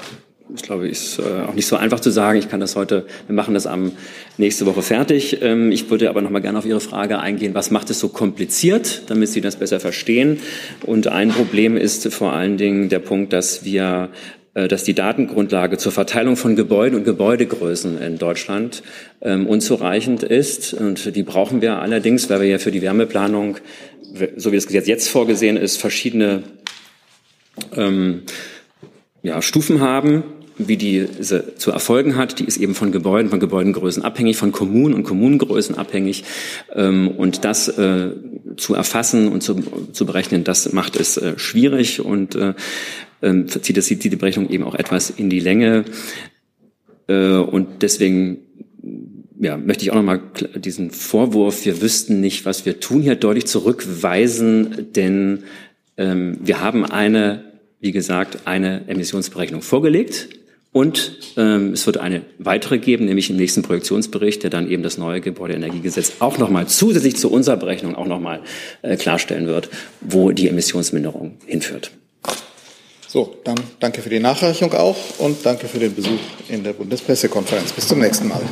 ich glaube, ist äh, auch nicht so einfach zu sagen. Ich kann das heute, wir machen das am nächste Woche fertig. Ähm, ich würde aber noch mal gerne auf Ihre Frage eingehen. Was macht es so kompliziert, damit Sie das besser verstehen? Und ein Problem ist vor allen Dingen der Punkt, dass wir äh, dass die Datengrundlage zur Verteilung von Gebäuden und Gebäudegrößen in Deutschland ähm, unzureichend ist. Und die brauchen wir allerdings, weil wir ja für die Wärmeplanung, so wie das Gesetz jetzt vorgesehen ist, verschiedene ähm, ja, Stufen haben, wie diese zu erfolgen hat. Die ist eben von Gebäuden, von Gebäudengrößen abhängig, von Kommunen und Kommunengrößen abhängig. Ähm, und das äh, zu erfassen und zu, zu berechnen, das macht es äh, schwierig und äh, ähm, zieht, das, zieht die Berechnung eben auch etwas in die Länge. Und deswegen ja, möchte ich auch nochmal diesen Vorwurf, wir wüssten nicht, was wir tun, hier deutlich zurückweisen, denn ähm, wir haben eine, wie gesagt, eine Emissionsberechnung vorgelegt. Und ähm, es wird eine weitere geben, nämlich im nächsten Projektionsbericht, der dann eben das neue Gebäudeenergiegesetz auch nochmal zusätzlich zu unserer Berechnung auch nochmal äh, klarstellen wird, wo die Emissionsminderung hinführt. So, dann danke für die Nachreichung auch und danke für den Besuch in der Bundespressekonferenz. Bis zum nächsten Mal.